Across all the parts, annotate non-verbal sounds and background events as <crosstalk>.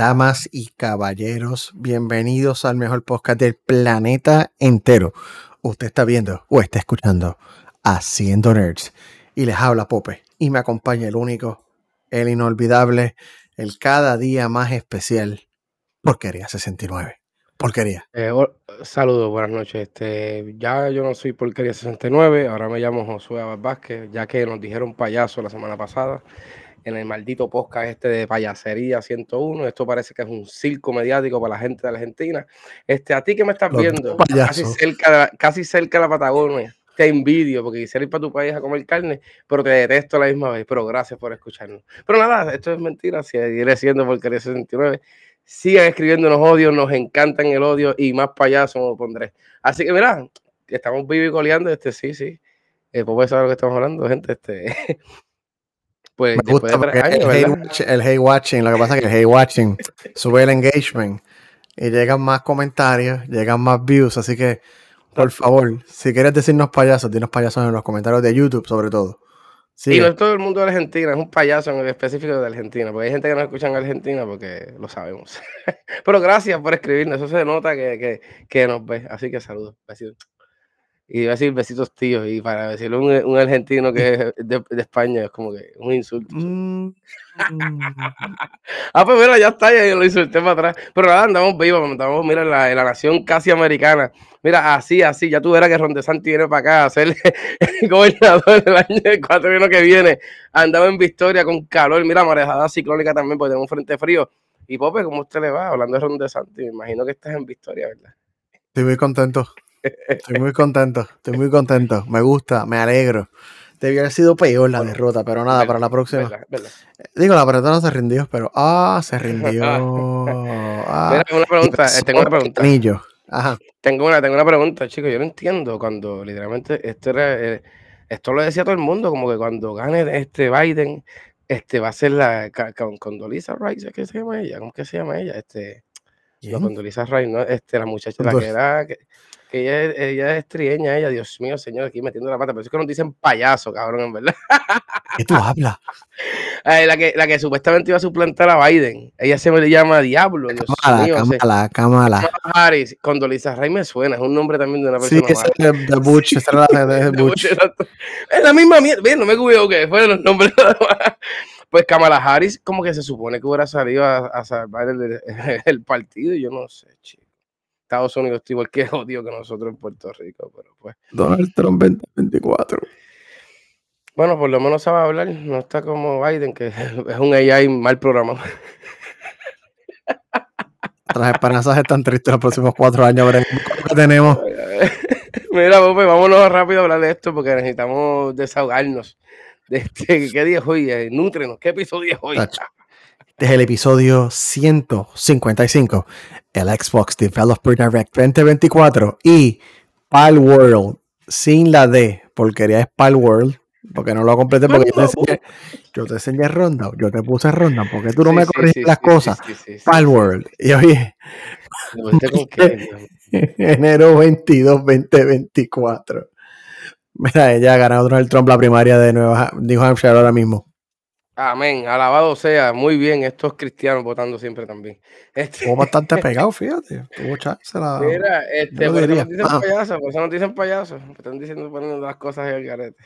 Damas y caballeros, bienvenidos al mejor podcast del planeta entero. Usted está viendo o está escuchando Haciendo Nerds. Y les habla Pope. Y me acompaña el único, el inolvidable, el cada día más especial, Porquería 69. Porquería. Eh, Saludos, buenas noches. Este, ya yo no soy Porquería 69, ahora me llamo Josué Vázquez, ya que nos dijeron payaso la semana pasada en el maldito podcast este de payasería 101. Esto parece que es un circo mediático para la gente de Argentina. Este, a ti que me estás viendo, casi cerca, de la, casi cerca de la Patagonia, te envidio porque quisiera ir para tu país a comer carne, pero te detesto a la misma vez. Pero gracias por escucharnos. Pero nada, esto es mentira, seguiré siendo porquería 69. Sigan escribiendo los odios, nos encantan el odio y más payasos lo pondré. Así que mira, estamos vivo y coleando, este sí, sí. Eh, pues saber lo que estamos hablando, gente. Este, <laughs> Pues, Me gusta el, hey watching, lo que pasa es que el hey watching sube el engagement y llegan más comentarios, llegan más views, así que por favor, si quieres decirnos payasos, dinos payasos en los comentarios de YouTube sobre todo. Sí, y no es todo el mundo de Argentina, es un payaso en específico de Argentina, porque hay gente que no escucha en Argentina porque lo sabemos. <laughs> Pero gracias por escribirnos, eso se nota que, que, nos ve, así que saludos. Y iba a decir besitos tíos, y para decirle un, un argentino que es de, de, España es como que un insulto. Mm. ah, pues mira, ya está, ya lo insulté para atrás. Pero nada, andamos vivos, andamos, mira, en la, la, nación casi americana. Mira, así, así, ya tú verás que Rondesanti viene para acá a ser el <laughs> gobernador del año del cuatro que viene. Andamos en Victoria con calor, mira, marejada ciclónica también, porque tenemos un frente frío. Y Pope, ¿cómo usted le va? Hablando de Rondesanti, me imagino que estás en Victoria, ¿verdad? Estoy muy contento. Estoy muy contento, estoy muy contento. Me gusta, me alegro. Debió haber sido peor la derrota, pero nada, para la próxima. Digo, la pelota no se rindió, pero ah, se <laughs> rindió. Ah, una pregunta, eh, tengo una pregunta. Ajá. Tengo una, tengo una pregunta, chicos. Yo no entiendo cuando literalmente esto era, eh, esto lo decía todo el mundo, como que cuando gane este Biden, este va a ser la con, Condoliza Rice, ¿qué se llama ella? ¿Cómo que se llama ella? Este, no, Condoliza Rice, ¿no? Este, la muchacha, la que era, que, que ella, ella es trieña, ella, Dios mío, señor, aquí metiendo la pata, pero es que nos dicen payaso, cabrón, en verdad. ¿Qué tú hablas? <laughs> la, que, la que supuestamente iba a suplantar a Biden, ella se me llama Diablo, Dios Kamala, mío. Kamala, Kamala. Harris, Condoleezza Rice me suena, es un nombre también de una persona. Sí, Butch, es de Butch. <laughs> es la misma mierda, bien, no me cuido que fueron los nombres <laughs> Pues Kamala Harris, como que se supone que hubiera salido a, a salvar el, el partido, yo no sé, chico. Estados Unidos está igual que <laughs> odio que nosotros en Puerto Rico, pero pues. Donald Trump 2024. Bueno, por lo menos sabe hablar, no está como Biden, que <laughs> es un AI mal programado. Las esperanzas están tristes los próximos cuatro años, veremos qué tenemos. <laughs> Mira, pues vámonos rápido a hablar de esto porque necesitamos desahogarnos. De este, ¿Qué día es hoy? Eh, nútrenos, ¿qué episodio es hoy? Este es el episodio 155, el Xbox Developer Direct 2024 y Palworld sin la D, porquería es Palworld, porque no lo completé porque yo te enseñé, yo te enseñé ronda, yo te puse ronda, porque tú no me corrigiste las cosas. Palworld. Y oye, <laughs> enero 22, 2024. Mira, ella ha ganado Donald Trump la primaria de Nueva New Hampshire ahora mismo. Amén, alabado sea, muy bien, estos cristianos votando siempre también. <laughs> Este... bastante pegado, fíjate. Mira, este, por eso nos dicen ah. payasos, por eso nos dicen payasos. Están diciendo poniendo las cosas en el garete.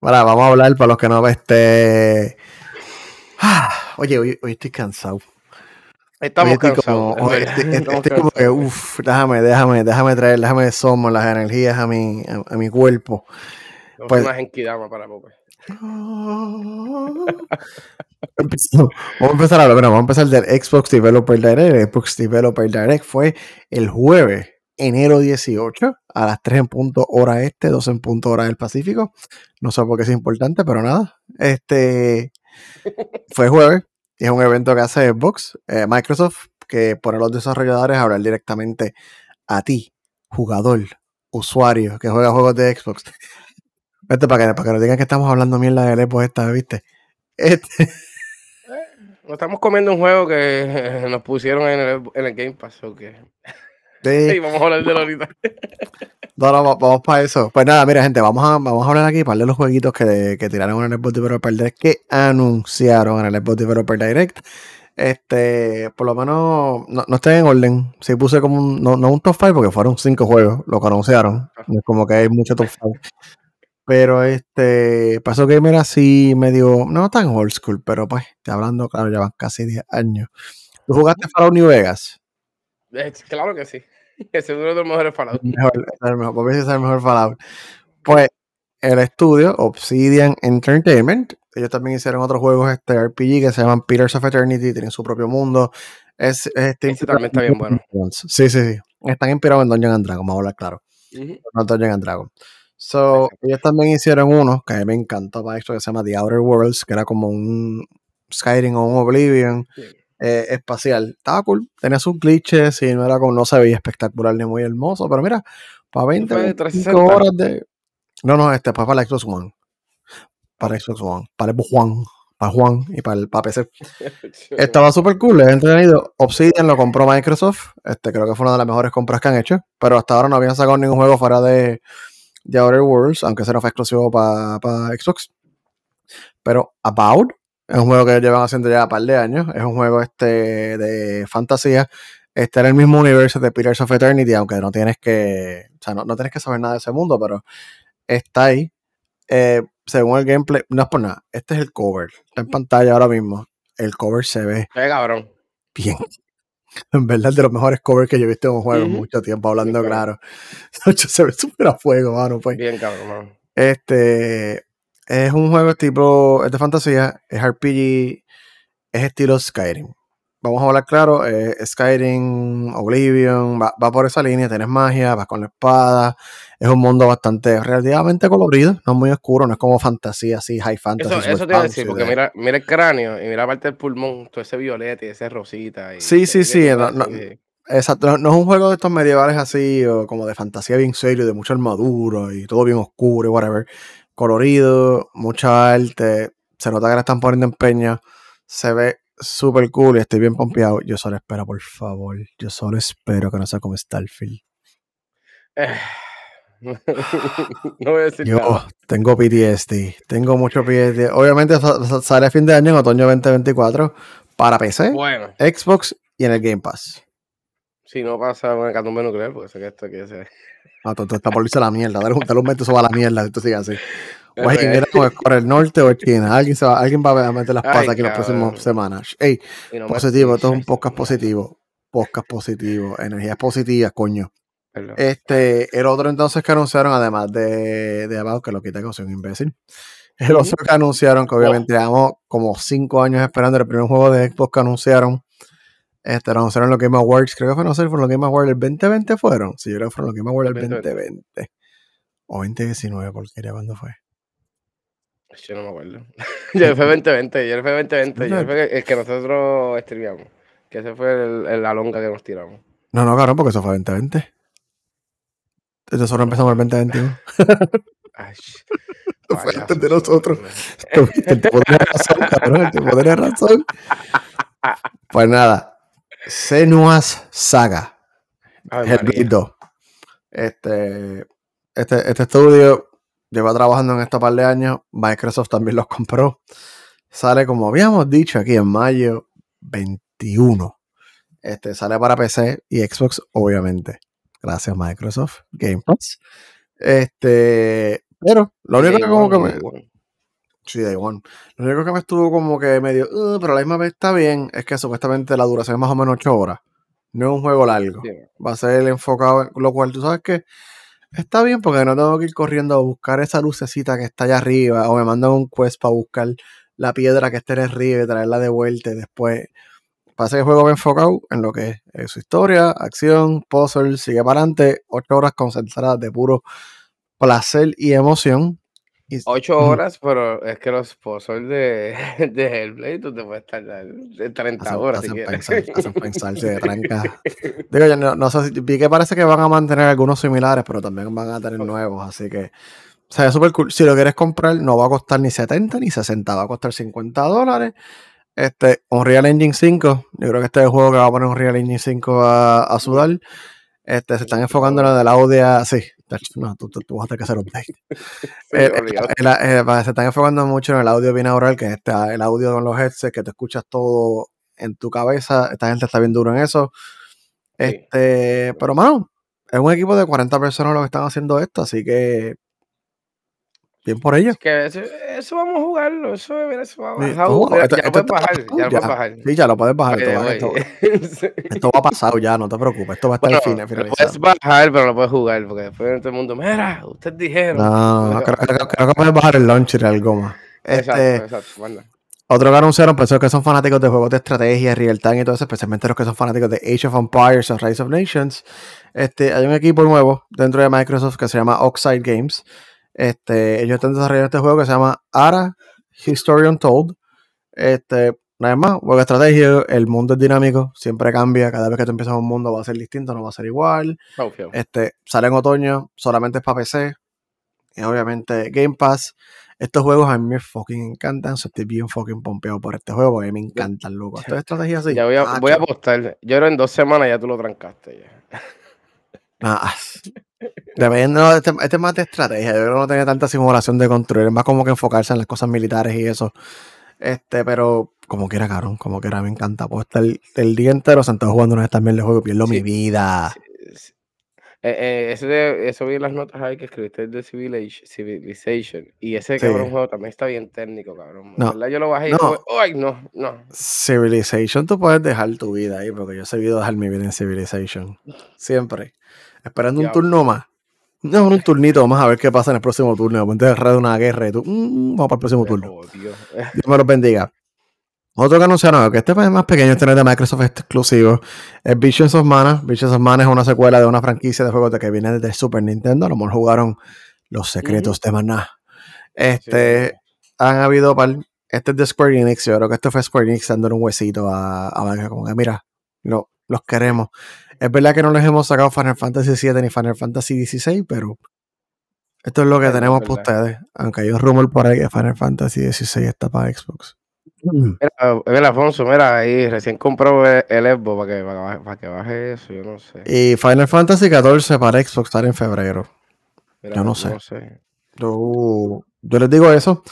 Bueno, vamos a hablar para los que no este. Ah, oye, hoy, hoy estoy cansado. Estamos cansados. <laughs> como que, uff, déjame, déjame, déjame traer, déjame somos las energías a mi, a, mi cuerpo. pues, una para <laughs> Vamos a empezar a hablar, bueno, vamos a empezar del Xbox Developer Direct. El Xbox Developer Direct fue el jueves, enero 18, a las 3 en punto hora este, 2 en punto hora del Pacífico. No sé por qué es importante, pero nada. Este fue jueves y es un evento que hace Xbox, eh, Microsoft, que pone a los desarrolladores a hablar directamente a ti, jugador, usuario que juega juegos de Xbox Vete para que, para que nos digan que estamos hablando mierda de Lepo esta, ¿viste? Este. Eh, estamos comiendo un juego que nos pusieron en el, en el Game Pass, ¿o qué? Sí. <laughs> vamos a hablar de ahorita. No, no, vamos para eso. Pues nada, mira, gente, vamos a, vamos a hablar aquí para de los jueguitos que, que tiraron en el Xbox Developer Direct, que anunciaron en el Xbox Developer Direct. Este, por lo menos, no, no estoy en orden. Sí puse como un, no, no un top 5 porque fueron 5 juegos lo que anunciaron. Es como que hay mucho top 5. Pero este, Paso Gamer así medio, no tan old school, pero pues, estoy hablando, claro, llevan casi 10 años. ¿Tú jugaste Fallout New Vegas? Claro que sí. <laughs> Ese es uno de los mejores Fallout. Mejor, el mejor, es el mejor Fallout. Pues, el estudio Obsidian Entertainment, ellos también hicieron otros juegos este RPG que se llaman Pillars of Eternity, tienen su propio mundo. Es, este también está bien bueno. Sí, sí, sí. Están inspirados en Dungeon and Dragon, vamos a hablar claro. No Dungeon and Dragon. So, ellos también hicieron uno que a mí me encantó para esto que se llama The Outer Worlds, que era como un Skyrim o un Oblivion eh, espacial. Estaba cool, tenía sus glitches y no era como, no se veía espectacular ni muy hermoso, pero mira, para 20 horas de. No, no, este fue para Xbox One. Para Xbox One, para el Juan, para Juan y para el para PC. <laughs> Estaba súper cool, es entretenido. Obsidian lo compró Microsoft, este creo que fue una de las mejores compras que han hecho, pero hasta ahora no habían sacado ningún juego fuera de de Outer Worlds, aunque ese no fue exclusivo para Xbox. Pero About es un juego que llevan haciendo ya un par de años. Es un juego este de fantasía. Está en el mismo universo de Pillars of Eternity, aunque no tienes que. O sea, no, tienes que saber nada de ese mundo, pero está ahí. Eh, según el gameplay, no es por nada. Este es el cover. Está en pantalla ahora mismo. El cover se ve. cabrón. Bien. <laughs> En verdad, de los mejores covers que yo he visto en un juego en mucho tiempo, hablando claro. <laughs> se ve súper a fuego, mano. Pues. Bien, cabrón, mano. Este. Es un juego tipo. Es de fantasía, es RPG, es estilo Skyrim. Vamos a hablar claro, Skyrim, Oblivion, va, por esa línea, tienes magia, vas con la espada, es un mundo bastante relativamente colorido, no muy oscuro, no es como fantasía así, high fantasy. Eso, eso te iba a decir, porque mira, mira el cráneo y mira parte del pulmón, todo ese violeta y ese rosita. Y sí, sí, sí, exacto, no es un juego de estos medievales así, o como de fantasía bien serio, de mucha armadura y todo bien oscuro y whatever. Colorido, mucha arte, se nota que le están poniendo empeño, se ve súper cool y estoy bien pompeado. Yo solo espero, por favor, yo solo espero que no sea como Starfield. <sighs> no voy a decir Yo tengo PTSD, tengo mucho PTSD. Obviamente sale a fin de año, en otoño 2024, para PC, Xbox y en el Game Pass. Si no pasa con el catumbe nuclear, porque sé que esto quiere ser. Ah, tú, está por irse a la mierda. Dale, dale un momento, eso va a la mierda. Esto sigue así. O es el norte o China. Alguien, se va, alguien va a meter las patas aquí en las próximas semanas. Ey, positivo, esto es un <laughs> podcast positivo. Podcast positivo. Energías positivas, coño. Este, el otro entonces que anunciaron, además de, de About, que lo quité, que soy un imbécil. El otro que anunciaron, que obviamente oh. llevamos como cinco años esperando el primer juego de Xbox que anunciaron. Este, lo anunciaron los Game Awards, creo que fue, no sé, fueron los Game Awards del 2020 fueron. Sí, yo creo que fueron los Game Awards del 2020. O 2019, cualquiera, ¿cuándo fue? Yo no me acuerdo. <laughs> yo fue 2020, yo fue 2020, yo fue el que nosotros streamamos. Que ese fue el, la longa que nos tiramos. No, no, claro, porque eso fue 2020. Nosotros empezamos el 2021. <laughs> Ay, fue antes de nosotros. El tipo tiene razón, cabrón. El tipo tiene razón. Pues nada. Senua's Saga. El 2. Este, este, este estudio lleva trabajando en esto par de años. Microsoft también los compró. Sale, como habíamos dicho aquí, en mayo 21. Este, sale para PC y Xbox, obviamente. Gracias, Microsoft. Game Pass. Este, pero lo único que como que me. Sí, Day One. Lo único que me estuvo como que medio. Uh, pero la misma vez está bien. Es que supuestamente la duración es más o menos 8 horas. No es un juego largo. Va a ser enfocado en lo cual tú sabes que Está bien porque no tengo que ir corriendo a buscar esa lucecita que está allá arriba o me mandan un quest para buscar la piedra que esté en arriba y traerla de vuelta después. Pasa el juego bien enfocado en lo que es su historia, acción, puzzle, sigue para adelante, ocho horas concentradas de puro placer y emoción Ocho horas, pero es que los pozos de, <laughs> de Hellblade tú te puedes estar de 30 horas. Hacen, si pensar, hacen pensar, <laughs> se tranca. Digo, yo no, sé, vi que parece que van a mantener algunos similares, pero también van a tener nuevos, así que. O sea, es súper cool. Si lo quieres comprar, no va a costar ni 70 ni 60, va a costar 50 dólares. Este, Unreal Engine 5, yo creo que este es el juego que va a poner Unreal Engine 5 a, a sudar. Este, se están enfocando en el audio. Sí, no, tú, tú, vas a tener que hacer un update. <laughs> Eh, eh, se están enfocando mucho en el audio binaural, que es este, el audio con los headsets, que te escuchas todo en tu cabeza. Esta gente está bien duro en eso. Este, pero mano, es un equipo de 40 personas los que están haciendo esto, así que bien por ellos. que eso, vamos a jugarlo, eso, mira, eso vamos a ya, lo puedes bajar, ya, lo puedes bajar. Sí, ya lo puedes bajar. esto, esto, va pasado ya, no te preocupes, esto va a estar bueno, al fin, Lo puedes bajar, pero no puedes jugar, porque después todo el mundo, mira, ustedes dijeron. No, no, creo, que puedes bajar el launcher y algo más. Exacto, este, exacto, manda. Otro que anunciaron, personas que son fanáticos de juegos de estrategia, real time y todo eso, especialmente los que son fanáticos de Age of Empires o Rise of Nations. Este, hay un equipo nuevo dentro de Microsoft que se llama Oxide Games. Este, ellos están desarrollando este juego que se llama Ara History Untold. Este, nada más, juego de estrategia, el mundo es dinámico, siempre cambia, cada vez que tú empiezas un mundo va a ser distinto, no va a ser igual. Este, sale en otoño, solamente es para PC. Y obviamente Game Pass. Estos juegos a mí me fucking encantan. estoy bien fucking pompeado por este juego porque a mí me encantan, loco. Esta estrategia así. Ya voy a, voy a apostar. Yo era en dos semanas ya tú lo trancaste. Ya. Ah, Dependiendo, este, este, es más de estrategia. Yo creo que no tenía tanta simulación de control. Es más como que enfocarse en las cosas militares y eso. Este, pero como quiera, cabrón, como quiera, me encanta. Puedo estar el, día entero sentado jugando una de estas de juego, pierdo mi vida. Eh, eh, eso, vi en las notas ahí que escribiste de Civilization. Y ese cabrón juego también está bien técnico, cabrón. No, Yo lo bajé y no. ¡ay, no! No. Civilization, tú puedes dejar tu vida ahí, porque yo he sabido dejar mi vida en Civilization. Siempre. Esperando un turno más. No, un turnito más a ver qué pasa en el próximo turno. De repente de una guerra y tú, mm, vamos para el próximo turno. <laughs> Dios me los bendiga. Otro que anunciaron, que este es más pequeño, este no es de Microsoft exclusivo, es Visions of Mana. Visions of Mana es una secuela de una franquicia de juegos de que viene desde Super Nintendo. A lo mejor jugaron Los Secretos de Mana. Este, han habido par, este es de Square Enix, yo creo que este fue Square Enix dándole un huesito a, a como que mira, no, los queremos. Es verdad que no les hemos sacado Final Fantasy VII ni Final Fantasy XVI, pero esto es lo que tenemos para ustedes. Aunque hay un rumor por ahí que Final Fantasy XVI está para Xbox. <clears throat> Mira, Alfonso, mira, ahí recién compró el, Xbox para que, para, que baje eso, yo no sé. Y Final Fantasy XIV para Xbox estar en febrero. yo no sé. Yo, les digo eso.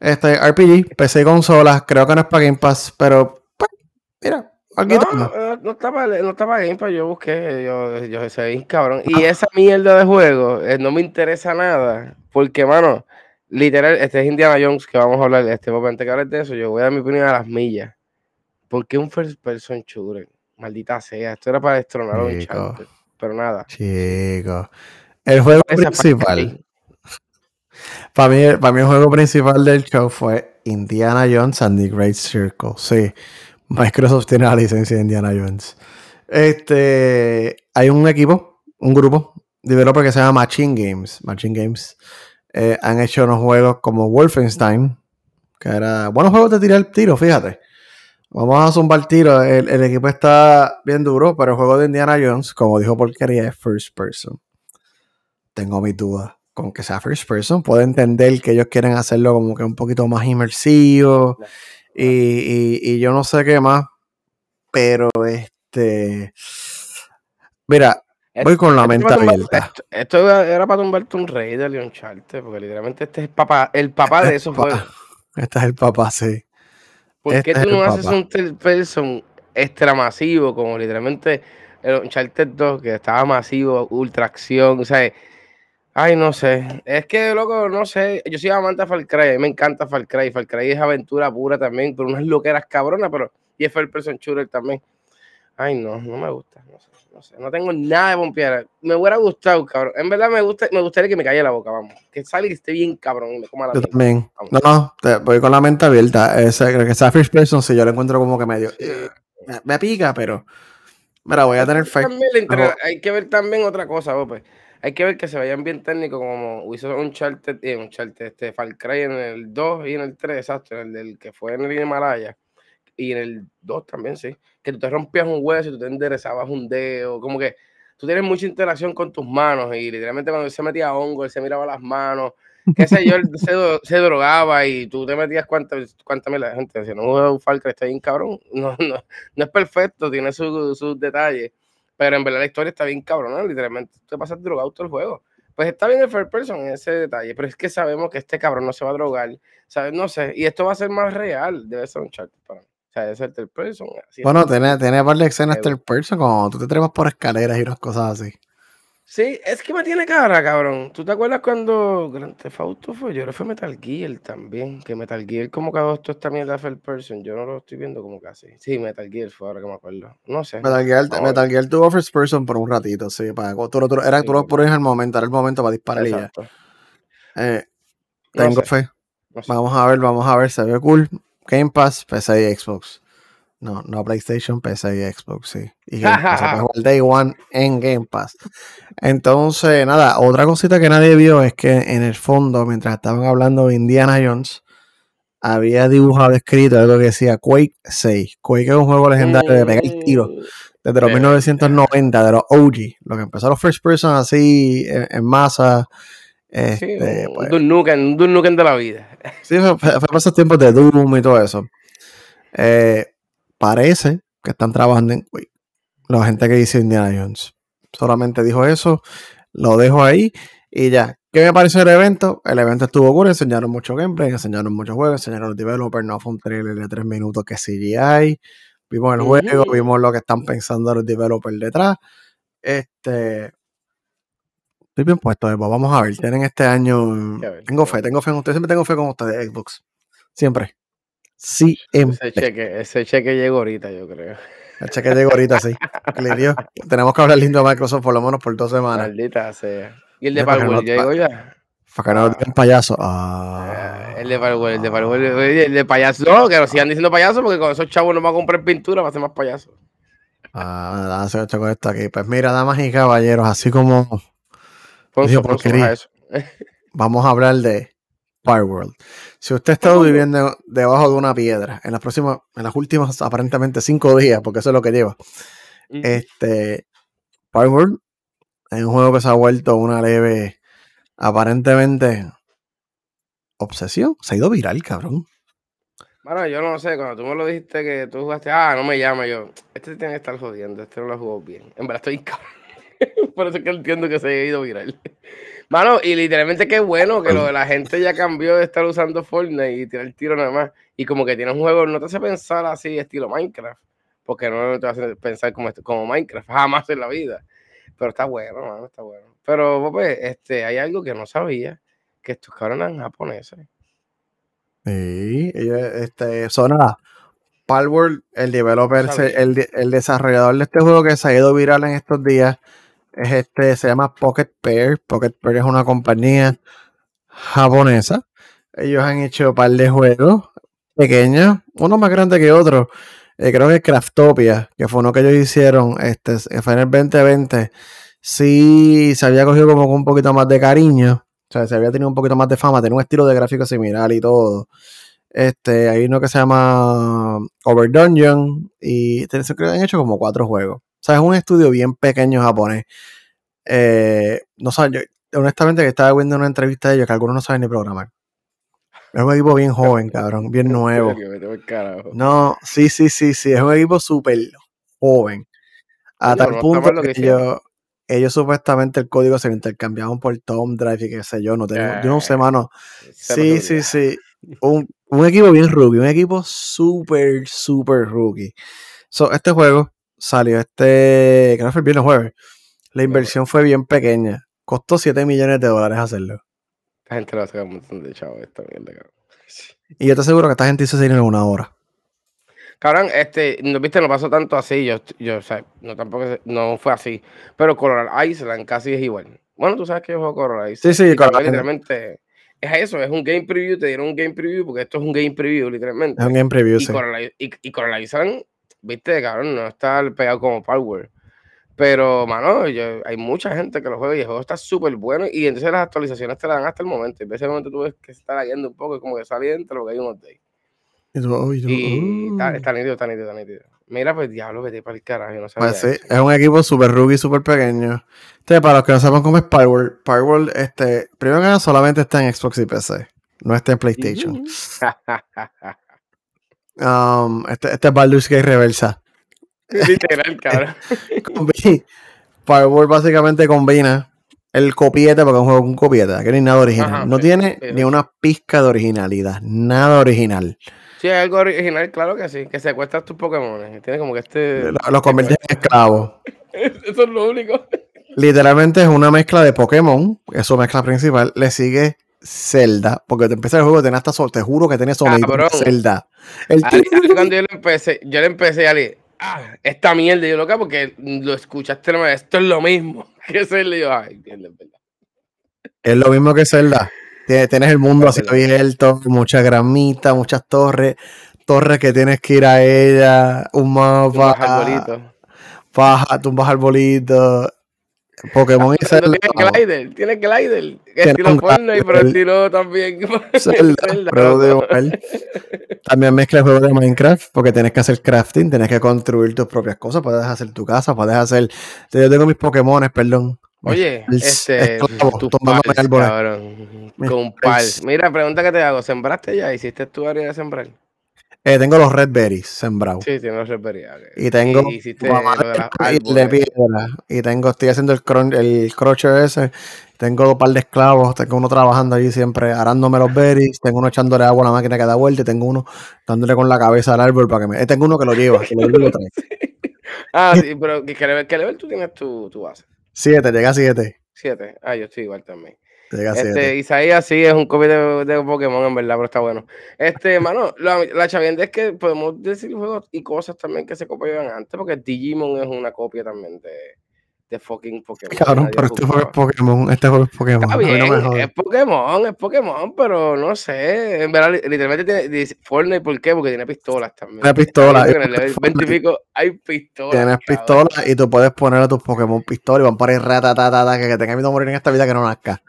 Este RPG, PC y consolas, creo que no es para Game Pass, pero pues, mira, aquí no, no, no, estaba, no estaba Game Pass, yo busqué, yo, yo soy cabrón. Y ah. esa mierda de juego eh, no me interesa nada, porque, mano, literal, este es Indiana Jones, que vamos a hablar, este momento que hables de eso, yo voy a dar mi opinión a las millas. porque un first person shooter? Maldita sea, esto era para destronar a un chat, pero nada. Chico, el juego principal. Para mí, para mí el juego principal del show fue Indiana Jones and the Great Circle. Sí, Microsoft tiene la licencia de Indiana Jones. Este, hay un equipo, un grupo, developer que se llama Machine Games. Machine Games eh, han hecho unos juegos como Wolfenstein, que era buenos juegos de tirar el tiro, fíjate. Vamos a zumbar tiro. El, el, equipo está bien duro, pero el juego de Indiana Jones, como dijo Porquería, es first person. Tengo mis dudas con que sea first person. Puedo entender que ellos quieren hacerlo como que un poquito más inmersivo. Y, y yo no sé qué más. Pero este. Mira, Voy con la mente abierta. Esto, era para tumbarte un rey de Leon Charter, porque literalmente este es el papá, el papá de esos juegos. Este es el papá, sí. ¿Por qué este tú no haces un third person extra masivo, como literalmente el Uncharted 2, que estaba masivo, ultra acción, o sea, ay, no sé. Es que, loco, no sé. Yo soy amante de Far Cry, me encanta Far Cry. Far Cry es aventura pura también, pero unas loqueras cabronas, pero y es first person shooter también. Ay, no, no me gusta, no sé no sé, no tengo nada de pompear. Me hubiera gustado, cabrón. En verdad me gusta, me gustaría que me calle la boca, vamos. Que salga y esté bien, cabrón, y me coma la Yo también. No, no, voy con la mente abierta. Ese, que sea first person, si yo lo encuentro como que medio. Me, pica, pero. Mira, voy a tener fe. Hay que ver también otra cosa, pues. Hay que ver que se vayan bien técnicos, como hizo un charter, eh, un charter, este Far Cry en el 2 y en el 3, exacto, en el del que fue en el Himalaya y en el 2 también, sí, que tú te rompías un hueso y tú te enderezabas un dedo, como que tú tienes mucha interacción con tus manos y literalmente cuando él se metía hongo, él se miraba las manos, qué sé yo, él <laughs> se, drogaba y tú te metías cuánta, cuánta la gente decía, no, un Falcon está bien cabrón, <laughs> no, no, no es perfecto, tiene sus detalles, Pero en verdad la historia está bien cabrón, literalmente te pasas drogado todo el juego. Pues está bien el first person en ese detalle, pero es que sabemos que este cabrón no se va a drogar, ¿sabes? No sé, y esto va a ser más real, debe ser un chat para mí. O sea, debe ser third person. bueno, tiene, tiene par de escenas third person, como tú te trepas por escaleras y unas cosas así. Sí, es que me tiene cara, cabrón. ¿Tú te acuerdas cuando Grand Theft Auto fue? Yo creo que fue Metal Gear también. Que Metal Gear como que esto esta mierda first person. Yo no lo estoy viendo como casi. Sí, Metal Gear fue ahora que me acuerdo. No sé. Metal Gear, Metal Gear tuvo first person por un ratito, sí. Para, tú, tú, era, tú lo pones al momento, era el momento para disparar y ya. Eh, tengo fe. Vamos a ver, vamos a ver. Se ve cool. Game Pass, PC y Xbox. No, no PlayStation, PC y Xbox, sí. Y Game Pass, se puede jugar <laughs> Day One en Game Pass. Entonces, nada, otra cosita que nadie vio es que en el fondo, mientras estaban hablando de Indiana Jones, había dibujado, escrito algo que decía Quake 6. Quake es un juego legendario de pegar el tiro mm. desde los 1990, de los OG, lo que empezó los first person así en, masa. Este, un, pues, Nukem, un Nukem de la vida. Sí, fue, fue, fue esos tiempos de Doom y todo eso. Eh, parece que están trabajando en Quake. La gente que dice Indiana Jones. Solamente dijo eso, lo dejo ahí y ya. ¿Qué me pareció el evento? El evento estuvo cool, enseñaron mucho gameplay, enseñaron muchos juegos, enseñaron los developers, no fue un trailer de tres minutos que CGI. Vimos el juego, vimos lo que están pensando los developers detrás. Este. Estoy bien puesto, Evo. Vamos a ver. Tienen este año. tengo fe, tengo fe en ustedes. Siempre tengo fe con ustedes, Xbox. Siempre. Sí, ese cheque, ese cheque llegó ahorita, yo creo. El cheque llegó ahorita, sí. <laughs> Tenemos que hablar lindo de Microsoft por lo menos por dos semanas. Maldita sea. ¿Y el de Palworld llegó ya? Para que no digan ah. payaso. Ah. El de Palworld, el de Palworld, el de payaso. No, que nos sigan diciendo payaso porque con esos chavos nos van a comprar pintura para hacer más payasos. Ah, nada, con esto aquí. Pues mira, damas y caballeros, así como. Porquería, <laughs> vamos a hablar de Fireworld. Si usted ha estado viviendo debajo de una piedra en las próximas, en las últimas aparentemente cinco días, porque eso es lo que lleva, este Fireworld es un juego que se ha vuelto una leve, aparentemente, obsesión. Se ha ido viral, cabrón. Bueno, yo no sé, cuando tú me lo dijiste que tú jugaste, ah, no me llama, yo, este tiene que estar jodiendo, este no lo jugó bien. En verdad estoy <laughs> cabrón. Por eso es que entiendo que se ha ido viral. Mano, y literalmente qué bueno que lo de la gente ya cambió de estar usando Fortnite y tirar el tiro nada más. Y como que tiene un juego, no te hace pensar así estilo Minecraft. Porque no te hace pensar como, como Minecraft, <laughs> jamás en la vida. Pero está bueno, mano, está bueno. Pero, pues, este, hay algo que no sabía, que estos cabrones eran japoneses. Sí, este, Sonada. Palworld, el developer, el, el desarrollador de este juego que se ha ido viral en estos días, es este, se llama Pocket Pair. Pocket Pair es una compañía japonesa. Ellos han hecho un par de juegos pequeños, uno más grande que otro. Eh, creo que Craftopia, que fue uno que ellos hicieron, este, fue en el 2020. Sí, se había cogido como un poquito más de cariño. O sea, se había tenido un poquito más de fama, tenía un estilo de gráfico similar y todo. Este, hay uno que se llama Over Dungeon y han hecho como cuatro juegos. O sea, es un estudio bien pequeño japonés. Eh, no sé, honestamente que estaba viendo una entrevista de ellos que algunos no saben ni programar. Es un equipo bien joven, <laughs> cabrón, bien nuevo. No, sí, sí, sí, sí, es un equipo súper joven. A tal punto que, ellos, ellos supuestamente el código se lo intercambiaban por Tom Drive y qué sé yo, no tengo, yo no sé, mano. Sí, sí, sí. <laughs> Un, un equipo bien rookie, un equipo súper, súper rookie. So, este juego salió este, que no fue el viernes jueves. La inversión fue bien pequeña. Costó 7 millones de dólares hacerlo. La gente lo hace un montón de chavos esta mierda, cabrón. Y yo te aseguro que esta gente hizo dinero en una hora. Cabrón, este, no viste, no pasó tanto así. Yo, yo, o sea, no tampoco no fue así. Pero Colorado Island casi es igual. Bueno, tú sabes que yo juego Colorado Island. Sí, sí, Colorado Literalmente es eso, es un game preview. Te dieron un game preview porque esto es un game preview, literalmente. Es un game preview, sí. y, y Colorado Island viste, cabrón, no está pegado como Power. Pero, mano, hay mucha gente que lo juega y el juego está súper bueno. Y entonces las actualizaciones te las dan hasta el momento. Y en ese momento tú ves que se está leyendo un poco, como que sale entre lo que hay un update. Y, está, está nítido, está nítido, está nítido. Mira, pues diablo, vete para el carajo. No sabía pues sí, es un equipo súper rookie, súper pequeño. Este, para los que no sepan cómo es Power, Power, este, primero que nada, solamente está en Xbox y PC. No está en PlayStation. <laughs> Um, este, este es Baldur's Gate Reversa. Literal, cabrón. <laughs> Fireball básicamente combina el copiete, porque es un juego con copiete, aquí no hay nada original. Ajá, no tiene ni una pizca de originalidad, nada original. Sí, hay algo original, claro que sí. Que secuestras tus Pokémon. Tiene como que este. Lo, lo convierte en esclavo. <laughs> Eso es lo único. Literalmente es una mezcla de Pokémon, que es su mezcla principal. Le sigue Zelda, porque te empieza el juego, tiene hasta, te juro que. Zelda. El Ali- Ali, cuando yo lo empecé, yo le empecé a leer, ah, esta mierda, yo loca, porque lo escuchaste, esto es lo mismo <laughs> que le yo, ay, mierda, es verdad. Es lo mismo que Zelda. Tienes, el mundo así abierto, mucha gramita, muchas torres, torres que tienes que ir a ella, un Tumbas mapa, arbolitos. baja, tumbas arbolitos. Pokémon y Zelda. Tiene glider, tiene glider. Que estilo un Fortnite, pero estilo también. <laughs> Zelda, pero de. También mezcla el juego de Minecraft porque tienes que hacer crafting, tienes que construir tus propias cosas, puedes hacer tu casa, puedes hacer. Yo tengo mis Pokémones, perdón. Oye, este, pals, árboles. cabrón. Con pal. Mira, pregunta que te hago, ¿sembraste ya? ¿Hiciste tu área de sembrar? Eh, tengo los Red Berries sembrados. Sí. Y tengo hiciste mamá lo de las y el de piedra. Y tengo, estoy haciendo el, cron- el crochet ese. Tengo un par de esclavos. Tengo uno trabajando allí siempre arándome los berries. Tengo uno echándole agua a la máquina que da vuelta. Y tengo uno dándole con la cabeza al árbol para que me. eh, tengo uno que lo lleva. Que lo lleva y. <laughs> Ah, sí, pero ¿qué, qué level, qué level tú tienes tu, tu base? Siete, llega a siete. Siete. Ah, yo estoy igual también. Este. Isaías sí es un copy de, de Pokémon, en verdad, pero está bueno. Este, <laughs> mano, la, la chavienda es que podemos decir juegos y cosas también que se copiaban antes, porque Digimon es una copia también de, de fucking Pokémon. Cabrón, pero este juego es. Pokémon. Este juego es Pokémon. Está no es Pokémon, es Pokémon, pero no sé. En verdad, li- literalmente tiene dice Fortnite, ¿por qué? Porque tiene pistolas también. Tiene pistolas. En el level 20 y pico hay pistolas. Tienes cabrón. pistola y tú puedes poner a tus Pokémon pistola y van por ahí ratatatata que, que tengan miedo a morir en esta vida que no nazca.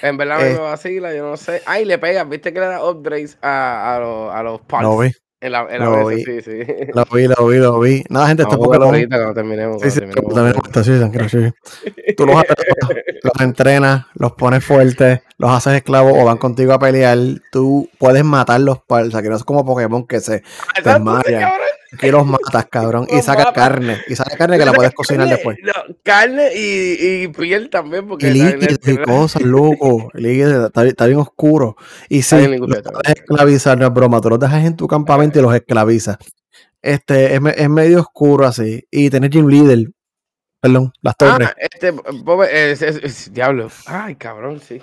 En verdad Eh. me vacila, yo no sé. Ay, le pegas, viste que le da upgrades a, a, los, a los parts. Lo vi, En la, en la lo mesa, vi. sí, sí. lo vi, lo vi, lo vi. Nada, gente, Vamos a jugarlo Pokémon. ahorita cuando terminemos. Sí, sí, cuando terminemos. sí, tranquilo, sí. Tú los, los entrenas, los pones fuertes, los haces esclavos o van contigo a pelear. Tú puedes matarlos, para, o sea, que no es como Pokémon que se Ah, desmayan. Que los matas, cabrón. Y saca carne. Y saca carne que la puedes cocinar Carne, después. no, carne y, y piel también, porque Y líquidos y cosas, loco. <laughs> Líquidos, está, está bien oscuro. Y si los puedes esclavizar, no es broma, tú los dejas en tu campamento y los esclavizas. Este, es, es medio oscuro así. Y tenés Gym Leader. Perdón, las torres. Ah, este, es, es- es- diablo. Ay, cabrón, sí.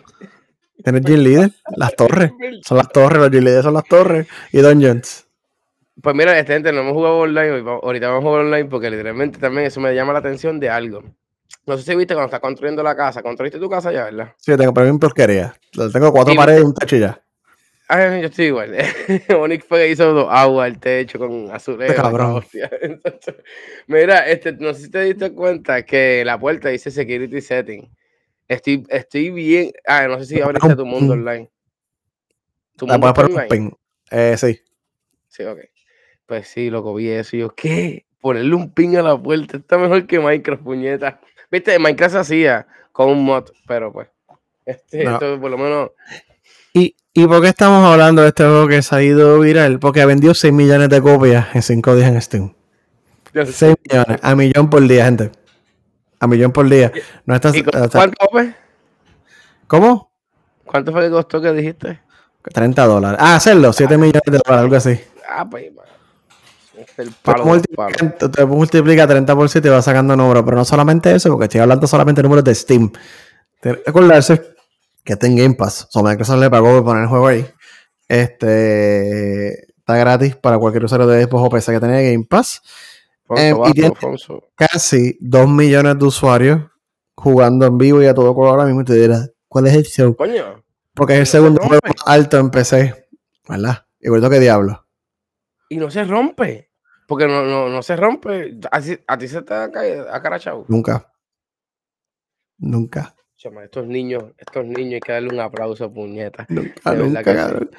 Tenés Gym Leader, las torres. <laughs> Son las torres, los Gym Leader son las torres. Y Dungeons. Pues mira, este gente, no hemos jugado online, ahorita vamos a jugar online porque literalmente también eso me llama la atención de algo. No sé si viste cuando estás construyendo la casa, construiste tu casa ya, ¿verdad? Sí, tengo, pero bien porquería. Tengo cuatro paredes y un techo ya. Ay, yo estoy igual. <laughs> Onyx fue que hizo dos agua al techo con azulejo. Este cabrón. <laughs> Entonces, Mira, este, no sé si te diste cuenta que la puerta dice security setting. Estoy, estoy bien. Ah, no sé si abriste tu un mundo online. ¿Tu La mundo puedes poner online? Eh, sí. Sí, ok. Pues sí, loco, vi eso. Y yo, ¿qué? Ponerle un pin a la puerta. Está mejor que Minecraft, puñeta. Viste, Minecraft se hacía con un mod, pero pues. Este, No. esto por lo menos. ¿Y, ¿Y por qué estamos hablando de este juego que se ha ido viral? Porque ha vendido 6 millones de copias en 5 días en Steam. yo sé. 6 millones, a millón por día, gente. A millón por día. No estás, ¿Y cu- o sea, ¿Cuánto fue? ¿Cómo? ¿Cuánto fue que costó que dijiste? 30 dólares. Ah, hacerlo, 7 millones de dólares, algo así. Ah, pues. Es el Tú palo te multiplica 30 por 7 y vas sacando números. Pero no solamente eso, porque estoy hablando solamente de números de Steam. Tienen que está en Game Pass. O sea, Microsoft le pagó por poner el juego ahí. Este está gratis para cualquier usuario de Xbox o PC que tenga Game Pass. Fonso, Eh, y bajo, tiene- Fonso. Casi 2 millones de usuarios jugando en vivo y a todo color ahora mismo. Y te dirás, ¿cuál es el show? Coño. Porque es el segundo juego alto en PC. ¿Verdad? Igual que Diablo. Y no se rompe. Porque no, no, no se rompe. Así- a ti se te ha. Nunca. Nunca. Chama, estos niños, estos niños hay que darle un aplauso, puñeta. Nunca, nunca, sí.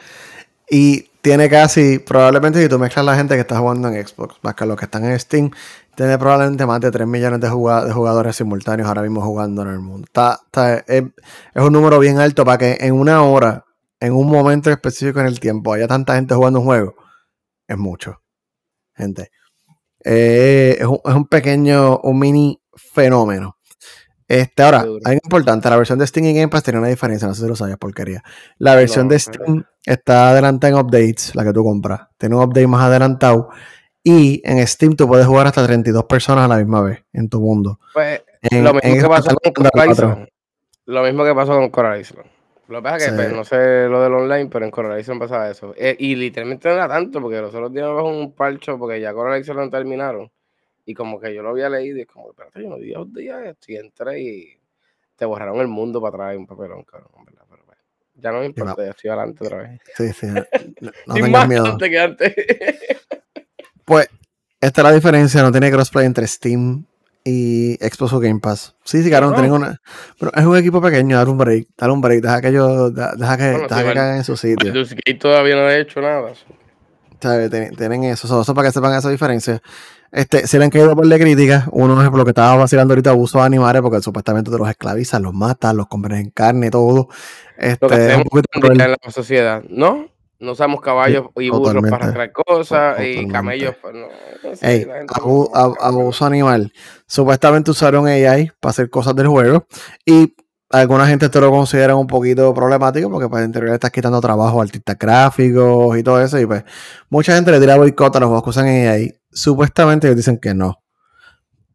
Y tiene casi, probablemente si tú mezclas la gente que está jugando en Xbox, más que los que están en Steam, tiene probablemente más de 3 millones de jugadores simultáneos ahora mismo jugando en el mundo. Está, está- es, es un número bien alto para que en una hora, en un momento específico en el tiempo, haya tanta gente jugando un juego. Es mucho. Gente. Eh, es, un, es, un, pequeño, un mini fenómeno. Este, ahora, algo importante, la versión de Steam y Game Pass tiene una diferencia, no sé si lo sabes, porquería. La versión no, de Steam está adelantada en updates, la que tú compras. Tiene un update más adelantado. Y en Steam tú puedes jugar hasta 32 personas a la misma vez en tu mundo. Pues, en, lo, mismo que pasó con Coral Island. lo mismo que pasó con Coral Island. Lo que pasa es que pues, no sé lo del online, pero en Island pasaba eso. Eh, y literalmente no era tanto, porque los otros días me un parcho, porque ya Coral Island terminaron. Y como que yo lo había leído y es como, espérate, yo no di dos días esto. Y entré y te borraron el mundo para traer un papelón, cabrón. ¿verdad? Pero, bueno, ya no me importa, ya estoy adelante otra vez. Sí, sí. No, <laughs> más miedo. que antes. pues, esta es la diferencia. No tiene crossplay entre Steam y Xbox o Game Pass. Sí, sí, claro, no, una. Pero es un equipo pequeño, dale un break, dale un break, deja que ellos, deja que, bueno, deja que caigan en su sitio. Y todavía no ha hecho nada. ¿Sabes? Tienen eso, eso, eso para que sepan esa diferencia. Este, se le han caído por de críticas. Uno es por lo que estaba vacilando ahorita, abuso de animales, porque supuestamente te los esclavizan, los matan, los comen en carne, todo. Este, lo que hacemos en la sociedad, ¿no? No usamos caballos sí, y burros totalmente. para traer cosas totalmente. y camellos. Pues no, Ey, abu, ab, abuso animal. Supuestamente usaron AI para hacer cosas del juego y alguna gente te lo considera un poquito problemático porque pues en teoría le estás quitando trabajo a artistas gráficos y todo eso y pues mucha gente le tira boicot a los juegos que usan AI. Supuestamente ellos dicen que no.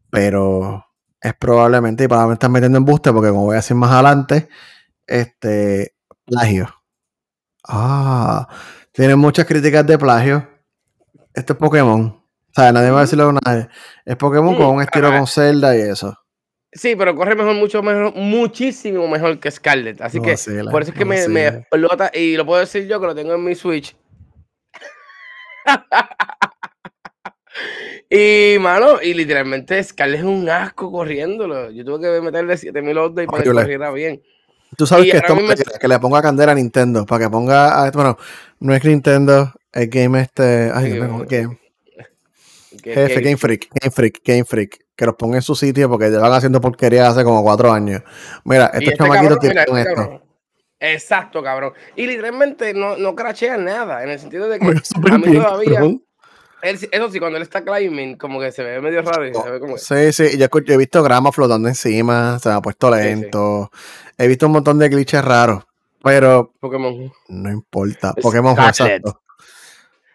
Pero es probablemente, y probablemente están metiendo embuste porque como voy a decir más adelante, este plagio. Ah, tienen muchas críticas de plagio. Este es Pokémon. O sea, nadie va a decirlo a nadie. Es Pokémon Mm, con un estilo con Zelda y eso. Sí, pero corre mejor, mucho mejor, muchísimo mejor que Scarlet. Así No que vacila, por eso es que no me, explota. Y lo puedo decir yo que lo tengo en mi Switch. <laughs> y, mano, y literalmente Scarlet es un asco corriéndolo. Yo tuve que meterle 7000 updates para que corriera bien. Tú sabes Y que esto mismo que, que le ponga candela a Nintendo, para que ponga, a- bueno, no es Nintendo, es Game este, ay, Sí, mío, Game, que- jefe, Game Freak, Game Freak, Game Freak, que los ponga en su sitio porque llevan haciendo porquería hace como cuatro años. Mira, estos este chamaquitos mira, tienen este esto. cabrón. Exacto, cabrón. Y literalmente no, no crachea nada, en el sentido de que a mí bien, todavía, cabrón. Él eso sí, cuando él está climbing, como que se ve medio raro y se ve como... Sí, sí, yo, he visto grama flotando encima, se me ha puesto Sí, sí. lento. He visto un montón de glitches raros, pero Pokémon. no importa. Pokémon exacto.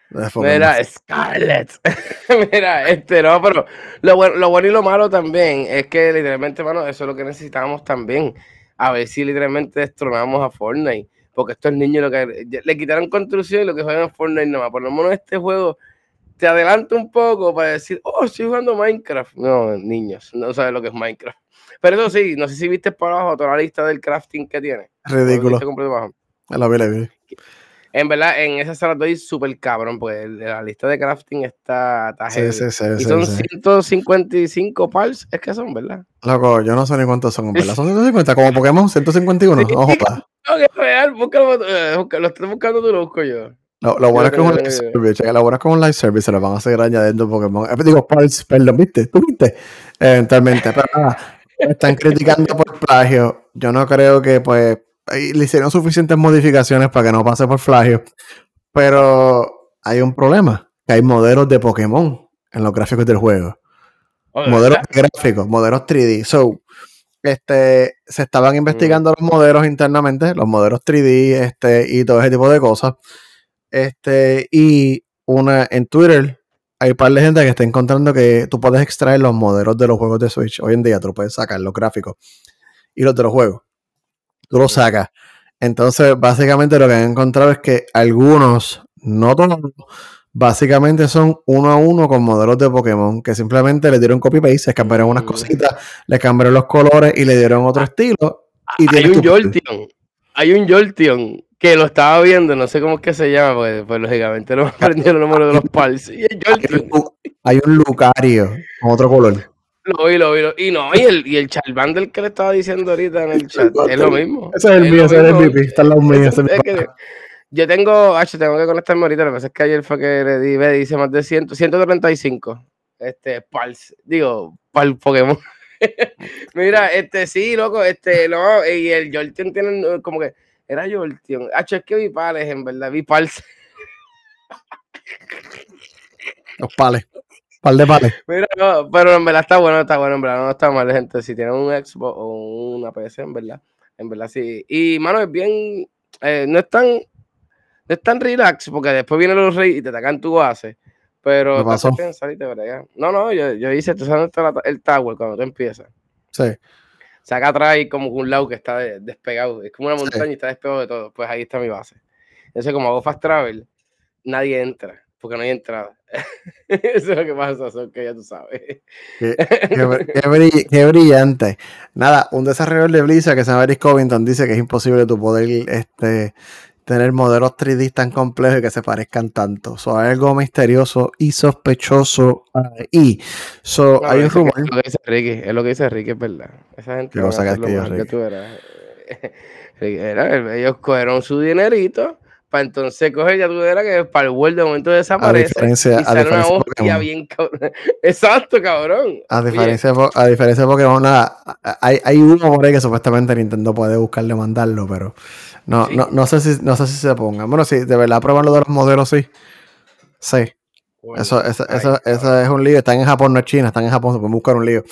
Es Pokémon. Mira, Scarlet. <laughs> Mira, este no, pero lo bueno, lo bueno y lo malo también es que literalmente, mano, eso es lo que necesitamos también. A ver si literalmente destronamos a Fortnite. Porque estos niños lo que le quitaron construcción y lo que juegan es Fortnite nomás. Por lo menos este juego te adelanta un poco para decir, oh, estoy jugando Minecraft. No, niños, no sabes lo que es Minecraft. Pero eso sí, no sé si viste por abajo toda la lista del crafting que tiene. Ridículo. Abajo. La vi, la vi. En verdad, en esa sala estoy súper cabrón, porque la lista de crafting está, Sí, sí, sí, y son sí. 155 pals, es que son, ¿verdad? Loco, yo no sé ni cuántos son, ¿verdad? Son 150, como Pokémon, 151. <laughs> Sí. Ojo, pa. <laughs> No, que es real, búscalo, eh, busca- lo estoy buscando, tú lo busco yo. Lo, lo bueno es que es un live service, checa, lo bueno es que es un live service, se lo van a seguir añadiendo Pokémon. Eh, digo, Pulse, perdón, ¿viste? ¿Tú viste? Eventualmente, pero nada, están criticando por plagio. Yo no creo que, pues, le hicieron suficientes modificaciones para que no pase por plagio. Pero hay un problema, que hay modelos de Pokémon en los gráficos del juego. Oh, ¿de modelos gráficos, modelos 3D. So, este, se estaban investigando los modelos internamente, los modelos 3D, este, y todo ese tipo de cosas. Este, y una en Twitter hay un par de gente que está encontrando que tú puedes extraer los modelos de los juegos de Switch. Hoy en día tú puedes sacar los gráficos y los de los juegos. Tú los sacas. Entonces, básicamente lo que han encontrado es que algunos, no todos, básicamente son uno a uno con modelos de Pokémon que simplemente le dieron copy-paste, se cambiaron unas cositas, le cambiaron los colores y le dieron otro estilo. Y Hay un Jolteon, hay un Jolteon que lo estaba viendo, no sé cómo es que se llama, pues, pues lógicamente no me <laughs> aprendió el número de los pals. Y el Hay un, hay un Lucario con otro color. lo vi, lo vi, lo- y no, y el, y el Charmander que le estaba diciendo ahorita en el chat, es lo mismo. Ese es el Es mío, ese es el mismo. MVP, está al lado mío. Eso ese es es mi que- yo tengo, H, tengo que conectarme ahorita. Lo que pasa es que ayer fue que le di, ve, dice más de 100, 135. Este, pals, digo, pal Pokémon. <laughs> Mira, este, sí, loco, este, no, y el Jolteon tiene como que, era Jolteon. H, es que vi pales, en verdad, vi pals. Los pales. Par de pales. Mira, no, pero en verdad está bueno, está bueno, en verdad no está mal, gente. Si tienen un Xbox o una PC, en verdad, en verdad sí. Y, mano, es bien, eh, no es tan, no es tan relax, porque después vienen los reyes y te atacan tu base. Pero ¿Qué te pasó? pensar y te. No, no, yo, yo hice, tú sabes el tower cuando tú empiezas. Sí. Saca atrás y como un lado que está de- despegado. Es como una montaña y está despegado de todo. Pues ahí está mi base. Entonces, como hago fast travel, nadie entra, porque no hay entrada. <laughs> Eso es lo que pasa, son que ya tú sabes. Qué, <laughs> brill- qué brillante. Nada, un desarrollador de Blizzard que se llama Eric Covington dice que es imposible tu poder este, tener modelos 3D tan complejos y que se parezcan tanto. So, hay algo misterioso y sospechoso ahí. So, No, hay un rumor. Es lo que dice Ricky, es lo que dice Ricky, es verdad. Esa gente ¿Qué van a lo dice mejor que <laughs> Ricky? era, ellos cogieron su dinerito para entonces coger, ya tú verás que para el World de momento A desaparece diferencia, y a sale una diferencia de hostia bien cabrón. <laughs> Exacto, cabrón. A diferencia, a diferencia de Pokémon, nada, hay, hay uno por ahí que supuestamente Nintendo puede buscarle mandarlo, pero no, Sí. no, no sé si no sé si se ponga. Bueno, si de verdad prueban lo de los modelos, sí. Sí. Eso, eso, ay, eso, eso es un lío. Están en Japón, no es China, están en Japón, se pueden buscar un lío.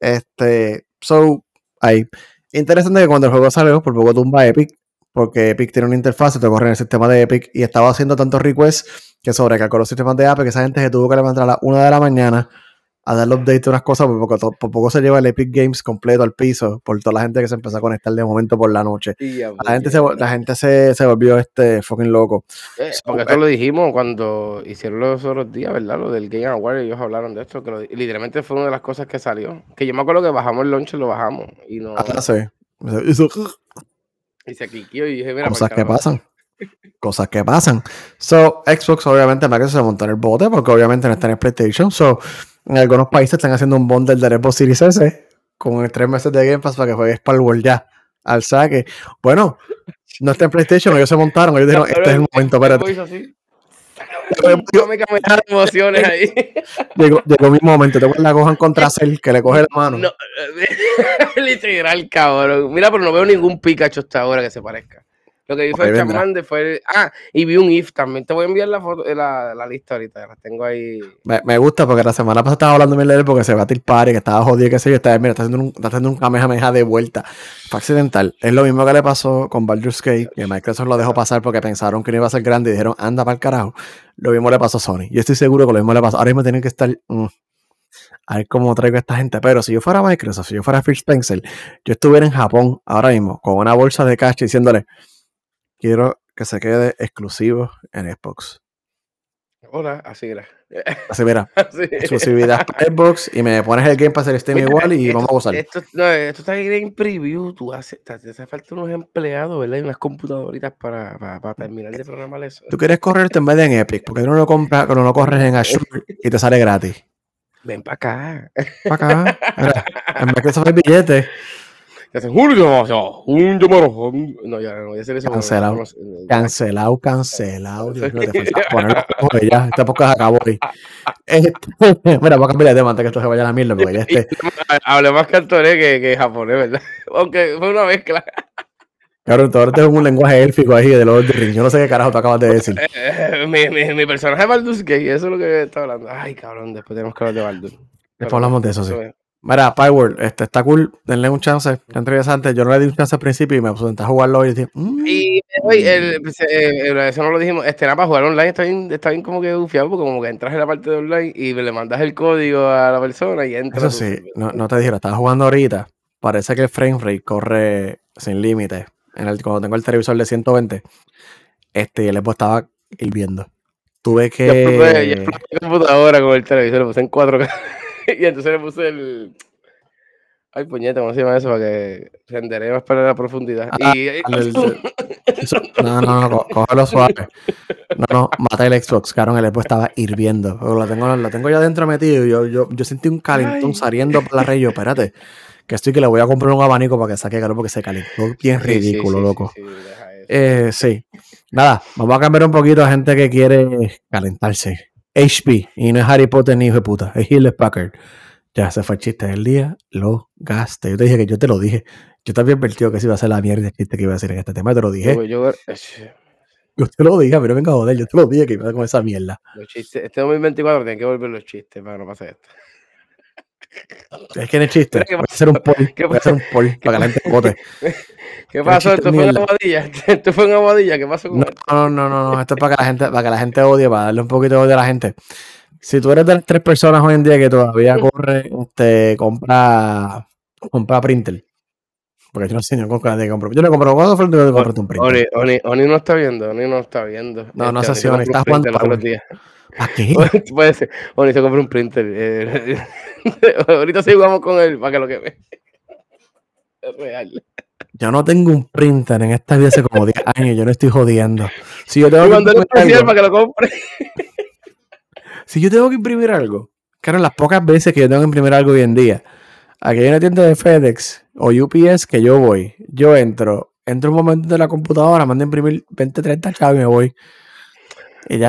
Este, so, ahí. Interesante que cuando el juego salió, por poco tumba Epic, porque Epic tiene una interfaz, te corre en el sistema de Epic, y estaba haciendo tantos requests que sobrecargó los sistemas de Epic, que esa gente se tuvo que levantar a las 1 de la mañana a darle update a unas cosas, por poco, por poco se lleva el Epic Games completo al piso, por toda la gente que se empezó a conectar de momento por la noche. Y La gente se, porque- la gente se, se volvió este fucking loco. Eh, So, porque eh, esto lo dijimos cuando hicieron los otros días, ¿verdad? Lo del Game Award, ellos hablaron de esto, que lo- y literalmente fue una de las cosas que salió. Que yo me acuerdo que bajamos el launcher, lo bajamos y no ah, sí. Eso- <laughs> y se cliqueó y dije, mira, cosas pa'l que pasan. Cosas que pasan. So, Xbox, obviamente, Microsoft se montó en el bote porque obviamente no está en el PlayStation. So, en algunos países están haciendo un bundle de Xbox Series S con tres meses de Game Pass para que juegues para el World ya. Al saque. Bueno, no está en PlayStation, ellos se montaron, ellos dijeron, este es el momento, espérate. tipo hizo así. Yo me cambié las emociones ahí. <laughs> Llegó, llegó mi momento, te la cojan contra <laughs> Cell, que le coge la mano. No, <laughs> literal, cabrón. Mira, pero no veo ningún Pikachu hasta ahora que se parezca. Lo que el vendrá. Charmander, fue Ah, y vi un If también. Te voy a enviar la foto, la, la lista ahorita. La tengo ahí. Me, me gusta porque la semana pasada estaba hablando de él porque se va a tirar y que estaba jodido, qué sé yo. Está, mira, está haciendo un, está haciendo un kamehameha de vuelta. Fue accidental. Es lo mismo que le pasó con Baldur's Gate, que Microsoft lo dejó pasar porque pensaron que no iba a ser grande y dijeron, anda para el carajo. Lo mismo le pasó a Sony. Yo estoy seguro que lo mismo le pasó. Ahora mismo tienen que estar. mm, a ver cómo traigo a esta gente. Pero si yo fuera Microsoft, si yo fuera Phil Spencer, yo estuviera en Japón ahora mismo con una bolsa de cash diciéndole, quiero que se quede exclusivo en Xbox. Hola, así era. Así, mira, <laughs> Así. exclusividad para Xbox y me pones el Game Pass el Steam Mira, igual y esto- vamos a gozar. Esto, no, esto está en preview. Tú haces, te hace falta unos empleados, ¿verdad? Y unas computadoritas para, para, para terminar de programar eso. Tú quieres correrte en vez de en Epic, porque no lo compras, no lo corres en Azure y te sale gratis. Ven para acá. Pa' acá, <laughs> mira, en Microsoft hay billetes. Y hacen llamado, un llamado. No, ya no voy a hacer eso. Cancelado. Cancelado, cancelado. <laughs> Dios mío, te falta ya. Este podcast acabó ahí. Este, mira, voy a cambiar de tema antes que esto se vaya a la mierda, porque ya este, <laughs> Hablé más cantonés que, que japonés, ¿verdad? <laughs> Aunque fue una mezcla. cabrón, tú ahora tienes un lenguaje élfico ahí de los Ring. Yo no sé qué carajo tú acabas de decir. Eh, mi, mi, mi personaje es Baldur's Gate, eso es lo que está hablando. Ay, cabrón, después tenemos que hablar de Baldur. Después hablamos de eso, sí. Mira, Power, este está cool, denle un chance, está interesante. Yo no le di un chance al principio y me senté a jugarlo y dije, mm, Y hoy, el, eh, eh, eso no lo dijimos, este nada para jugar online está bien, está bien como que bufiado, porque como que entras en la parte de online y le mandas el código a la persona y entra. Eso sí, no, no te dije, lo estaba jugando ahorita. Parece que el frame rate corre sin límite. En el, cuando tengo el televisor de 120, este, el Xbox estaba hirviendo. Tuve Yo puse, yo que. puse la computadora con el televisor, lo puse en 4K. <laughs> <laughs> y entonces le puse el. Ay, puñeta, ¿cómo se llama eso? Para que renderé más para la profundidad. Ah, y, <laughs> eso- no, no, no, cógelo suave. No, no, mata el Xbox, cabrón, el Xbox estaba hirviendo. Lo tengo, lo tengo ya dentro metido. Yo, yo, yo sentí un calentón Ay. saliendo por la red. Yo, espérate, que estoy que le voy a comprar un abanico para que saque calor porque se calentó bien Sí, ridículo, sí, sí, loco. Eh, sí. Nada, vamos a cambiar un poquito a gente que quiere calentarse. HP, y no es Harry Potter ni hijo de puta, es Hewlett Packard. Ya, se fue el chiste del día, lo gasté. Yo te dije que yo te lo dije. Yo también advertido que se iba a ser la mierda el chiste que iba a decir en este tema, te lo dije. Yo, yo, Yo te lo dije, pero venga a joder, yo te lo dije que iba con esa mierda. Los chistes, este 2024 tienen que volver los chistes para que no pase esto. Es que no es chiste. Mira, ¿qué Voy a hacer un poll. ¿Qué Voy a hacer un poll <laughs> para <laughs> que la gente vote. ¿Qué pasó? Esto fue. Aguadilla. <laughs> Esto fue en Aguadilla. ¿Qué pasó con No, esto? no, no, no, no. Esto es para que la gente, para que la gente odie, para darle un poquito de odio a la gente. Si tú eres de las tres personas hoy en día que todavía corre, este, compra, compra printer. Porque yo no sé ni con qué compro. Yo le compro, ¿cuándo fue el día que compraste un printer? Oni, Oni, Oni no está viendo, Oni no está viendo. No, no Este, sé si Oni está jugando. ¿Para qué? Puede ser. Oni se compró un printer. <laughs> ahorita sí jugamos con él para que lo queme. <laughs> Es real. Yo no tengo un printer en esta vida hace como 10 años. Yo no estoy jodiendo. Si yo tengo que imprimir algo, para que lo compre. si yo tengo que imprimir algo, claro, las pocas veces que yo tengo que imprimir algo hoy en día, aquí hay una tienda de FedEx o UPS que yo voy, yo entro, entro un momento de la computadora, mando a imprimir 20, 30 chavos y me voy.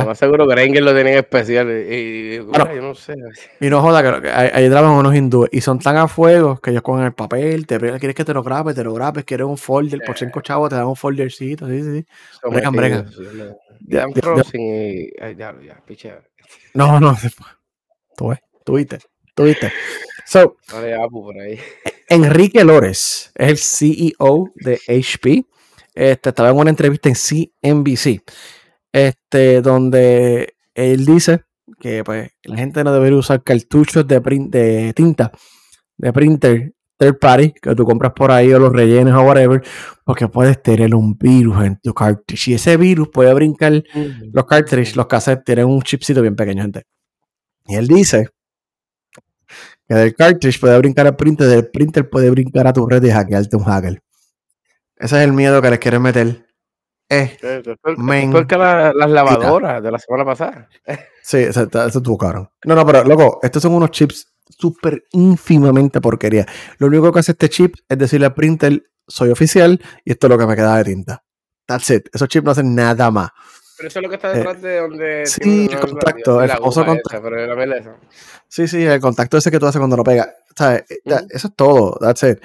Más seguro que Granger lo tenía en especial. Y, y- Bueno. yo no sé. Y no joda, que- que ahí, trabajan unos hindúes y son tan a fuego que ellos cogen el papel, te quieres que te lo grabes, te lo grabes, quieres un folder, por cinco chavos te dan un foldercito, sí, sí. Bregan, bregan. No. No, no, tú ves, tú viste, tú viste. So. Enrique Lores es el CEO de HP. Este, estaba en una entrevista en CNBC, este, donde él dice que pues, la gente no debería usar cartuchos de, prin- de tinta, de printer third party, que tú compras por ahí o los rellenos o whatever, porque puedes tener un virus en tu cartridge. Y ese virus puede brincar los cartridges, los cassettes tienen un chipcito bien pequeño, gente. Y él dice que del cartridge puede brincar al printer, del printer puede brincar a tu red y hackearte un hacker. Ese es el miedo que les quieren meter. Eh, Men. fue que la- las lavadoras de la semana pasada. <laughs> sí, eso, eso estuvo cabrón. No, no, pero loco, estos son unos chips súper ínfimamente porquería. Lo único que hace este chip es decirle al printer, soy oficial y esto es lo que me queda de tinta. That's it. Esos chips no hacen nada más. Pero eso es lo que está detrás de donde. Eh, sí, el contacto, el famoso contacto. esa. Sí, sí, el contacto ese que tú haces cuando lo pegas. ¿sabes? Eso es todo. That's it.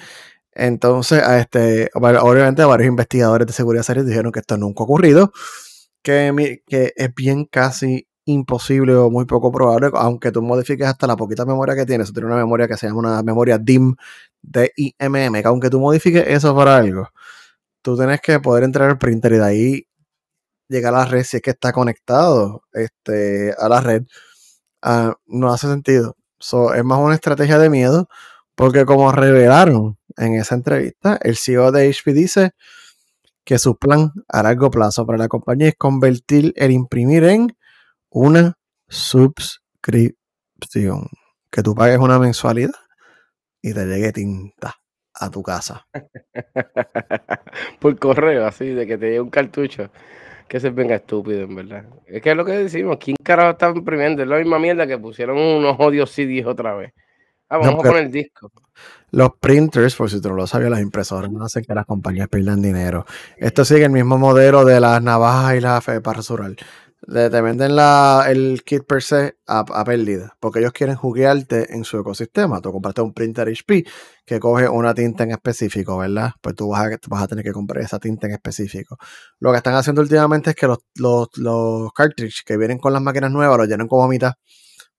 Entonces, a este, obviamente varios investigadores de seguridad serios dijeron que esto nunca ha ocurrido, que, es bien casi imposible o muy poco probable, aunque tú modifiques hasta la poquita memoria que tienes, tiene una memoria que se llama una memoria DIM, D-I-M-M, que aunque tú modifiques eso para algo, tú tienes que poder entrar al printer y de ahí llegar a la red si es que está conectado este, a la red. Ah, no hace sentido. So, es más una estrategia de miedo, porque como revelaron en esa entrevista, el CEO de HP dice que su plan a largo plazo para la compañía es convertir el imprimir en una suscripción. Que tú pagues una mensualidad y te llegue tinta a tu casa. <laughs> Por correo, así, de que te llegue un cartucho. Que se venga estúpido, en verdad. Es que es lo que decimos. ¿Quién carajo está imprimiendo? Es la misma mierda que pusieron unos odios CDs otra vez. Ah, vamos porque- a poner disco. Los printers, por si tú no lo sabías, las impresoras no hacen que las compañías pierdan dinero. Esto sigue el mismo modelo de las navajas y las fe- para rasurar. Te venden la, el kit per se a, a pérdida, porque ellos quieren juguearte en su ecosistema. Tú compraste un printer HP que coge una tinta en específico, ¿verdad? Pues tú vas a, tú vas a tener que comprar esa tinta en específico. Lo que están haciendo últimamente es que los, los, los cartridges que vienen con las máquinas nuevas los llenan como a mitad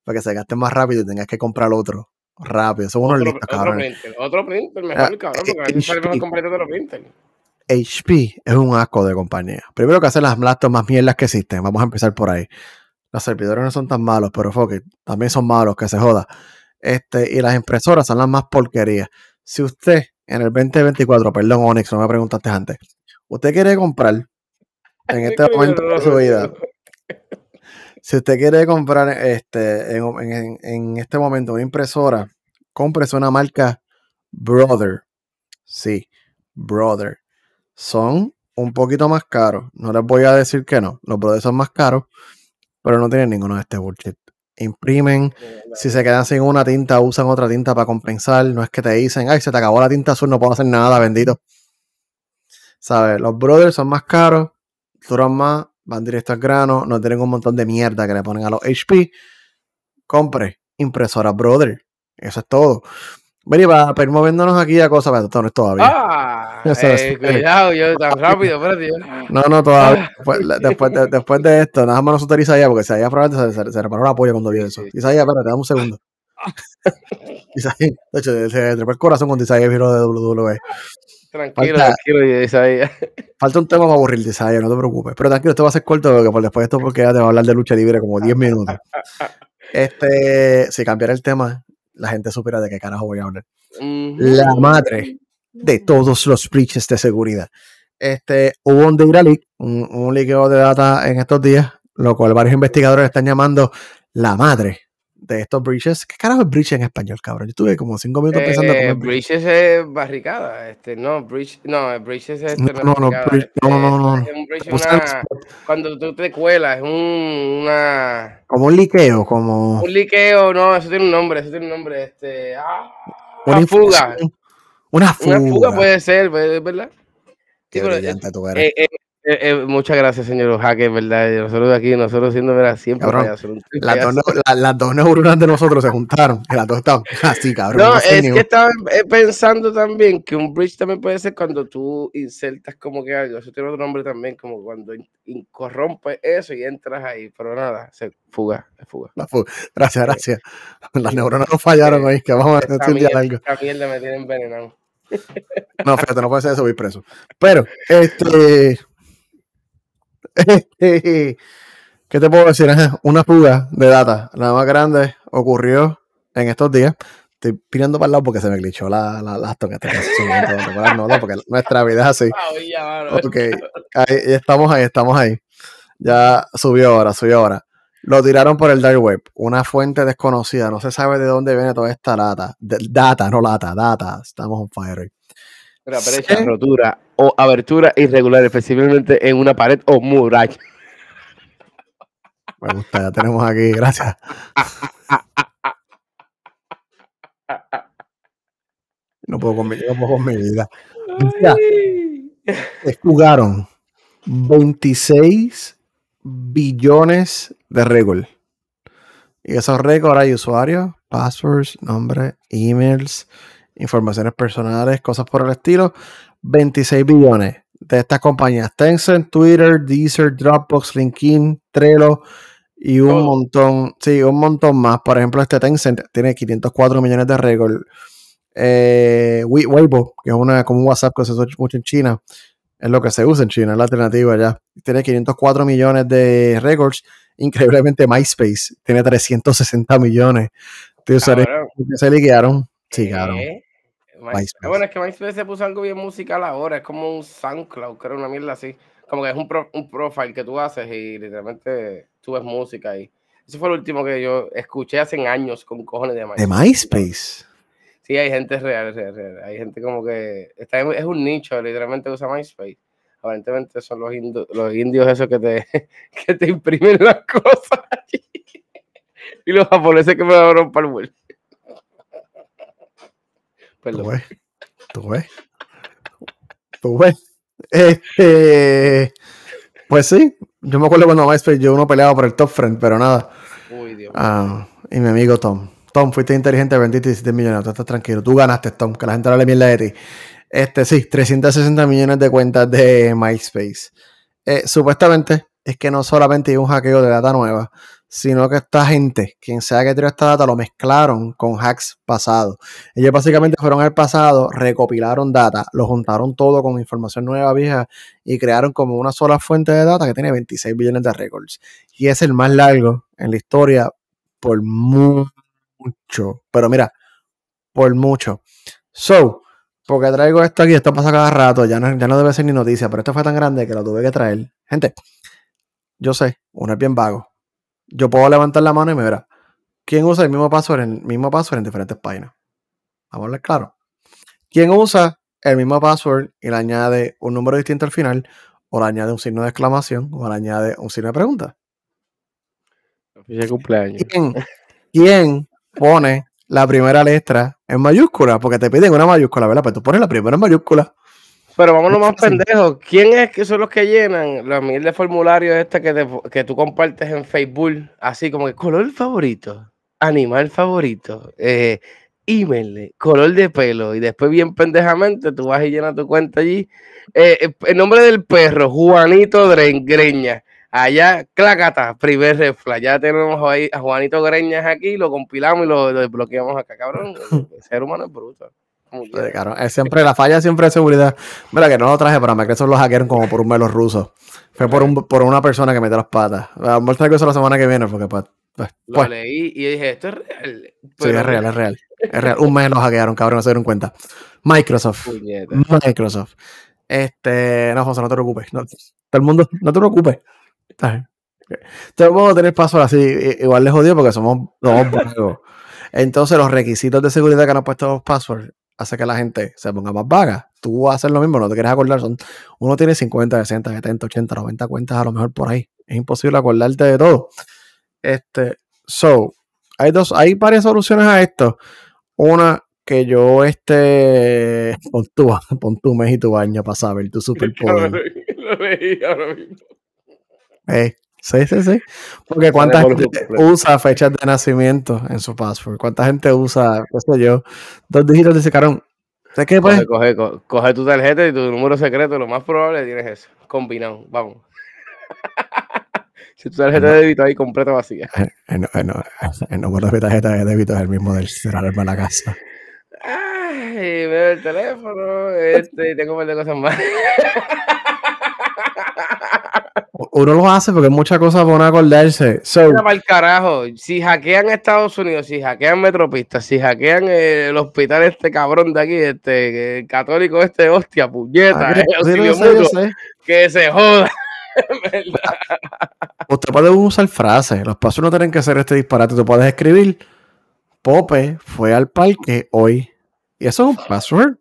para que se gasten más rápido y tengas que comprar otro rápido. Son unos listos, otro cabrones. printer, otro printer, mejor, Ah, cabrón, porque a veces sale mejor HP. comprarte otro printer. HP es un asco de compañía. Primero que hacen las laptops más mierdas que existen. Vamos a empezar por ahí. Los servidores no son tan malos, pero fuck it, también son malos, que se joda. Este, y las impresoras son las más porquerías. Si usted en el 2024, perdón, Onyx, no me preguntaste antes, usted quiere comprar en <laughs> este momento de su vida, si usted quiere comprar este, en, en- en este momento una impresora, cómprese una marca Brother. Sí, Brother. Son un poquito más caros. No les voy a decir que no. Los Brother son más caros, pero no tienen ninguno de este bullshit. Imprimen. Si se quedan sin una tinta, usan otra tinta para compensar. No es que te dicen, ay, se te acabó la tinta azul, no puedo hacer nada, bendito. ¿Sabes? Los Brothers son más caros, duran más, van directo al grano, no tienen un montón de mierda que le ponen a los HP. Compre impresora Brother. Eso es todo. Vení, para, ir moviéndonos aquí a cosas, pero esto no es todavía. Ah, <laughs> eh, cuidado, yo tan rápido, espérate. No, no, todavía. Después, después, de, después de esto, nada más nosotros Isaías, porque Isaías probablemente se, se, se reparó la polla cuando vio eso. Isaías, espérate, dame un segundo. <laughs> Isaías, de hecho, se, se trepó el corazón cuando Isaías vio de WWE. Tranquilo, Falta- tranquilo. <laughs> Falta un tema para aburrirte, Isaías, no te preocupes. Pero tranquilo, esto va a ser corto porque por después de esto porque ya te va a hablar de lucha libre como 10 minutos. <laughs> Este, si cambiara el tema, la gente supiera de qué carajo voy a hablar. La madre de todos los breaches de seguridad. Este, hubo un data leak, un, un liqueo de data en estos días, lo cual varios investigadores están llamando la madre de estos breaches. ¿Qué carajo es breach en español, cabrón? Yo estuve como cinco minutos pensando Eh, breach. Es barricada, este, no, breach, no, breaches es este, No, no, no, breach- no, no, no, es un breach, una- cuando tú te cuelas, es un, una, Como un liqueo, como un liqueo, no, eso tiene un nombre, eso tiene un nombre, este, ah, una una fuga, Una fuga. una fuga puede ser, ¿verdad? Qué Sí, pero, brillante tú eres. eh, eh, eh, eh, muchas gracias, señor Jaque, ¿verdad? Nosotros aquí, nosotros siendo, ¿verdad? Siempre Cabrón, payaso, las, dos, la- las dos neuronas de nosotros se juntaron. Las dos estaban <laughs> así, cabrón. No, es que estaba eh, pensando también que un bridge también puede ser cuando tú insertas como que algo, eso tiene otro nombre también, como cuando corrompes eso y entras ahí, pero nada, se fuga, es fuga. la fuga. Gracias, gracias. <laughs> Las neuronas no fallaron hoy, que vamos a estudiar mierda, algo. esta mierda me tiene envenenado. No, fíjate, no puede ser eso, voy preso. Pero, este. <laughs> ¿Qué te puedo decir? Una fuga de data, la más grande, ocurrió en estos días. Estoy mirando para el lado porque se me glitchó la, la en este recordar, no, no, porque nuestra vida es así. Ok, ahí, estamos ahí, estamos ahí. Ya subió ahora, subió ahora. Lo tiraron por el dark web, una fuente desconocida, no se sabe de dónde viene toda esta lata. De- data, no lata, data. Estamos on fire Sí. rotura o abertura irregular, específicamente en una pared o muralla. Me gusta, ya tenemos aquí, gracias. No puedo con mi, no puedo con mi vida. Mira, se jugaron 26 billones de récords. Y esos récords hay usuarios, passwords, nombres, emails, informaciones personales, cosas por el estilo. 26 billones de estas compañías. Tencent, Twitter, Deezer, Dropbox, LinkedIn, Trello y un montón, sí, un montón más. Por ejemplo, este Tencent tiene 504 millones de récords. Eh, Wei- Weibo, que es una, como un WhatsApp que se usa mucho en China, es lo que se usa en China, es la alternativa ya. Tiene 504 millones de récords. Increíblemente, MySpace tiene 360 millones de usuarios que se liquearon. Sí, claro. My- MySpace. Bueno, es que MySpace se puso algo bien musical ahora, es como un SoundCloud, creo, una mierda así. Como que es un, pro- un profile que tú haces y literalmente tú ves música ahí. Eso fue lo último que yo escuché hace años con cojones de MySpace. De MySpace. Sí, hay gente real, real, real. Hay gente como que está es un nicho, literalmente usa MySpace. Aparentemente son los, indo- los indios esos que te, <laughs> que te imprimen las cosas allí. <laughs> Y los japoneses que me daban para el vuelo. Tú ves. Tú ves. Tú ves. Este, pues sí, yo me acuerdo cuando MySpace yo uno peleaba por el top friend, pero nada. Uy, Dios mío. Ah, y mi amigo Tom. Tom, fuiste inteligente, vendiste 17 millones. Tú estás tranquilo. Tú ganaste, Tom, que la gente no le mierda de ti. Este, sí, 360 millones de cuentas de MySpace. Eh, supuestamente es que no solamente hay un hackeo de data nueva, sino que esta gente, quien sea que tiró esta data, lo mezclaron con hacks pasados. Ellos básicamente fueron al pasado, recopilaron data, lo juntaron todo con información nueva, vieja, y crearon como una sola fuente de data que tiene 26 billones de récords. Y es el más largo en la historia por mucho. Pero mira, por mucho. So, porque traigo esto aquí, esto pasa cada rato, ya no, ya no debe ser ni noticia, pero esto fue tan grande que lo tuve que traer. Gente, yo sé, uno es bien vago. Yo puedo levantar la mano y me verá. ¿Quién usa el mismo password en, mismo password en diferentes páginas? Vamos a hablar claro. ¿Quién usa el mismo password y le añade un número distinto al final? O le añade un signo de exclamación o le añade un signo de pregunta. Feliz cumpleaños. ¿Quién, quién pone la primera letra en mayúscula? Porque te piden una mayúscula, ¿verdad? Pero tú pones la primera en mayúscula. Pero vámonos más pendejos. ¿Quién es que son los que llenan la miel de formulario esta que, te- que tú compartes en Facebook? Así como que color favorito, animal favorito, eh, email, color de pelo, y después bien pendejamente tú vas y llenas tu cuenta allí. Eh, eh, el nombre del perro, Juanito Greña. Allá, Clacata, primer refla. Ya tenemos ahí a Juanito Greñas aquí, lo compilamos y lo, desbloqueamos acá, cabrón. <laughs> El ser humano es bruto. Claro, es siempre la falla siempre de seguridad. Mira que no lo traje, pero me eso lo hackearon como por un mes los rusos. Fue por, un, por una persona que metió las patas. Vamos a eso la semana que viene porque pues, pues, lo pues. leí y dije, esto es real. Sí, es real, es real. Es real. Un mes los hackearon, cabrón, no se dieron cuenta. Microsoft. Microsoft. Este, no, José, no te preocupes. todo el mundo, no te preocupes. Todo el mundo tener paso así. Igual les jodió porque somos, somos <laughs> Entonces, los requisitos de seguridad que han puesto los passwords hace que la gente se ponga más vaga. Tú vas a hacer lo mismo, no te quieres acordar. Son, uno tiene 50, 60, 70, 80, 90 cuentas a lo mejor por ahí. Es imposible acordarte de todo. Este, so, hay dos, hay varias soluciones a esto. Una que yo este <laughs> pon tu, pon tu mes y tu baño para saber tu <laughs> superpoder. Lo leí ahora mismo. Eh, sí, sí, sí. Porque cuánta gente usa fechas de nacimiento en su password. Cuánta gente usa, qué sé yo, dos dígitos de ese carón. qué, pues? Coge, coge, coge, tu tarjeta y tu número secreto, lo más probable tienes eso. Combinado, vamos. <laughs> si tu tarjeta de débito ahí completa vacía. El, el, el, número de mi tarjeta de débito es el mismo del cerrar la casa. Ay, veo el teléfono, este, tengo un par de cosas más. <laughs> Uno lo hace porque muchas cosas van a acordarse. So, para el carajo. Si hackean Estados Unidos, si hackean Metropistas, si hackean el hospital este cabrón de aquí, este católico este, hostia, puñeta, eh, que se joda. <laughs> Usted puede usar frases. Los pasos no tienen que ser este disparate. Tú puedes escribir Pope fue al parque hoy. Y eso es un password.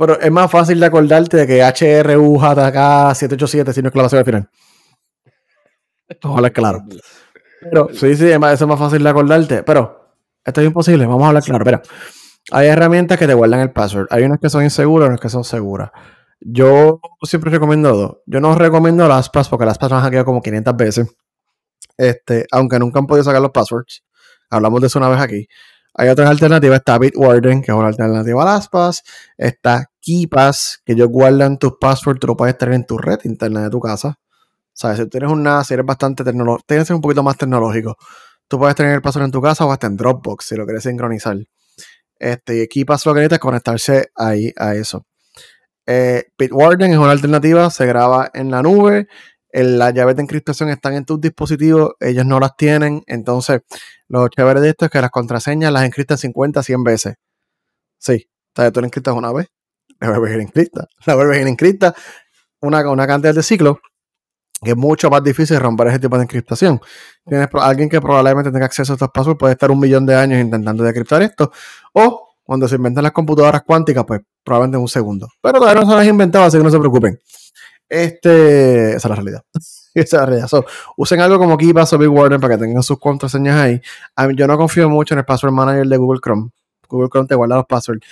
Pero es más fácil de acordarte de que HRUJK 787 si no es clavación al final. Ojalá es claro. Pero sí, sí, eso es más fácil de acordarte. Pero esto es imposible. Vamos a hablar claro. Pero hay herramientas que te guardan el password. Hay unas que son inseguras unas que son seguras. Yo siempre recomiendo dos. Yo no recomiendo las LastPass porque las me han hackeado como 500 veces. Este, aunque nunca han podido sacar los passwords. Hablamos de eso una vez aquí. Hay otras alternativas. Está Bitwarden, que es una alternativa a LastPass. Está KeePass, que ellos guardan tus passwords. Tú lo puedes tener en tu red interna de tu casa. Sea, si tienes una, si eres bastante tecnológico, tienes que ser un poquito más tecnológico. Tú puedes tener el password en tu casa o hasta en Dropbox si lo quieres sincronizar. Este, y lo que necesita es conectarse ahí a eso. Eh, Bitwarden es una alternativa, se graba en la nube las llaves de encriptación están en tus dispositivos, ellos no las tienen. Entonces, lo chévere de esto es que las contraseñas las encriptan 50, 100 veces. Sí, o sea, tú la encriptas una vez, la a ir encripta, la a ir encripta, una, una cantidad de ciclos que es mucho más difícil romper ese tipo de encriptación. Tienes alguien que probablemente tenga acceso a estos passwords, puede estar un millón de años intentando decriptar esto, o cuando se inventan las computadoras cuánticas, pues probablemente en un segundo. Pero todavía no se las inventado, así que no se preocupen. Este, esa es la realidad. <laughs> esa es la realidad. usen algo como KeePass o Big Warden para que tengan sus contraseñas ahí. yo no confío mucho en el password manager de Google Chrome. Google Chrome te guarda los passwords.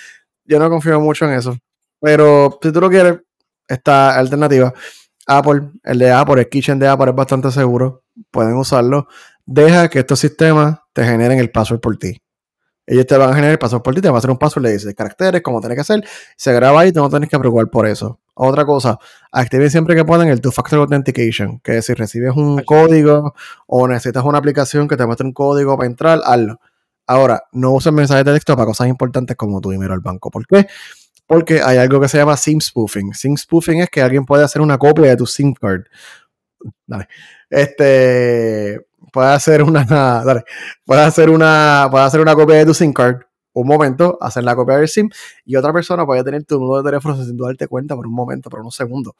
Yo no confío mucho en eso. Pero si tú lo quieres, esta alternativa. Apple, el de Apple, el Kitchen de Apple es bastante seguro. Pueden usarlo. Deja que estos sistemas te generen el password por ti. Ellos te van a generar el password por ti, te van a hacer un password, le dices caracteres, como tiene que hacer, se graba ahí, tú no tienes que preocupar por eso. Otra cosa, activen siempre que puedan el Two-Factor Authentication, que si recibes un código o necesitas una aplicación que te muestre un código para entrar, hazlo. Ahora, no usen mensajes de texto para cosas importantes como tu dinero al banco. ¿Por qué? Porque hay algo que se llama SIM spoofing. SIM spoofing es que alguien puede hacer una copia de tu SIM card. Dale. Este puede hacer una. <laughs> Dale, puede hacer una. Puede hacer una copia de tu SIM card un momento, hacer la copia del SIM y otra persona puede tener tu número de teléfono sin darte cuenta por un momento, por unos segundos.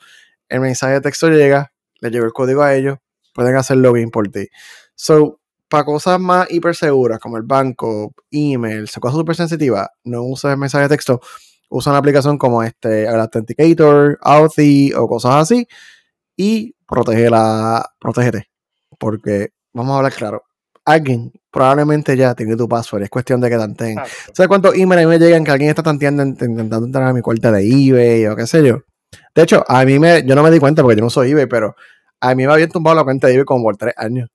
El mensaje de texto llega, le llega el código a ellos, pueden hacer login por ti. So, para cosas más hiper seguras como el banco, email, cosas súper sensitivas, no uses el mensaje de texto, usa una aplicación como este, el Authenticator, Authy o cosas así y protege la, protégete. Porque, vamos a hablar claro, alguien probablemente ya tiene tu password. Es cuestión de que tanteen. ¿Sabes cuántos emails me llegan que alguien está tanteando, intentando entrar a mi cuenta de eBay o qué sé yo? De hecho, a mí me, yo no me di cuenta porque yo no soy eBay, pero a mí me había tumbado la cuenta de eBay como por tres años.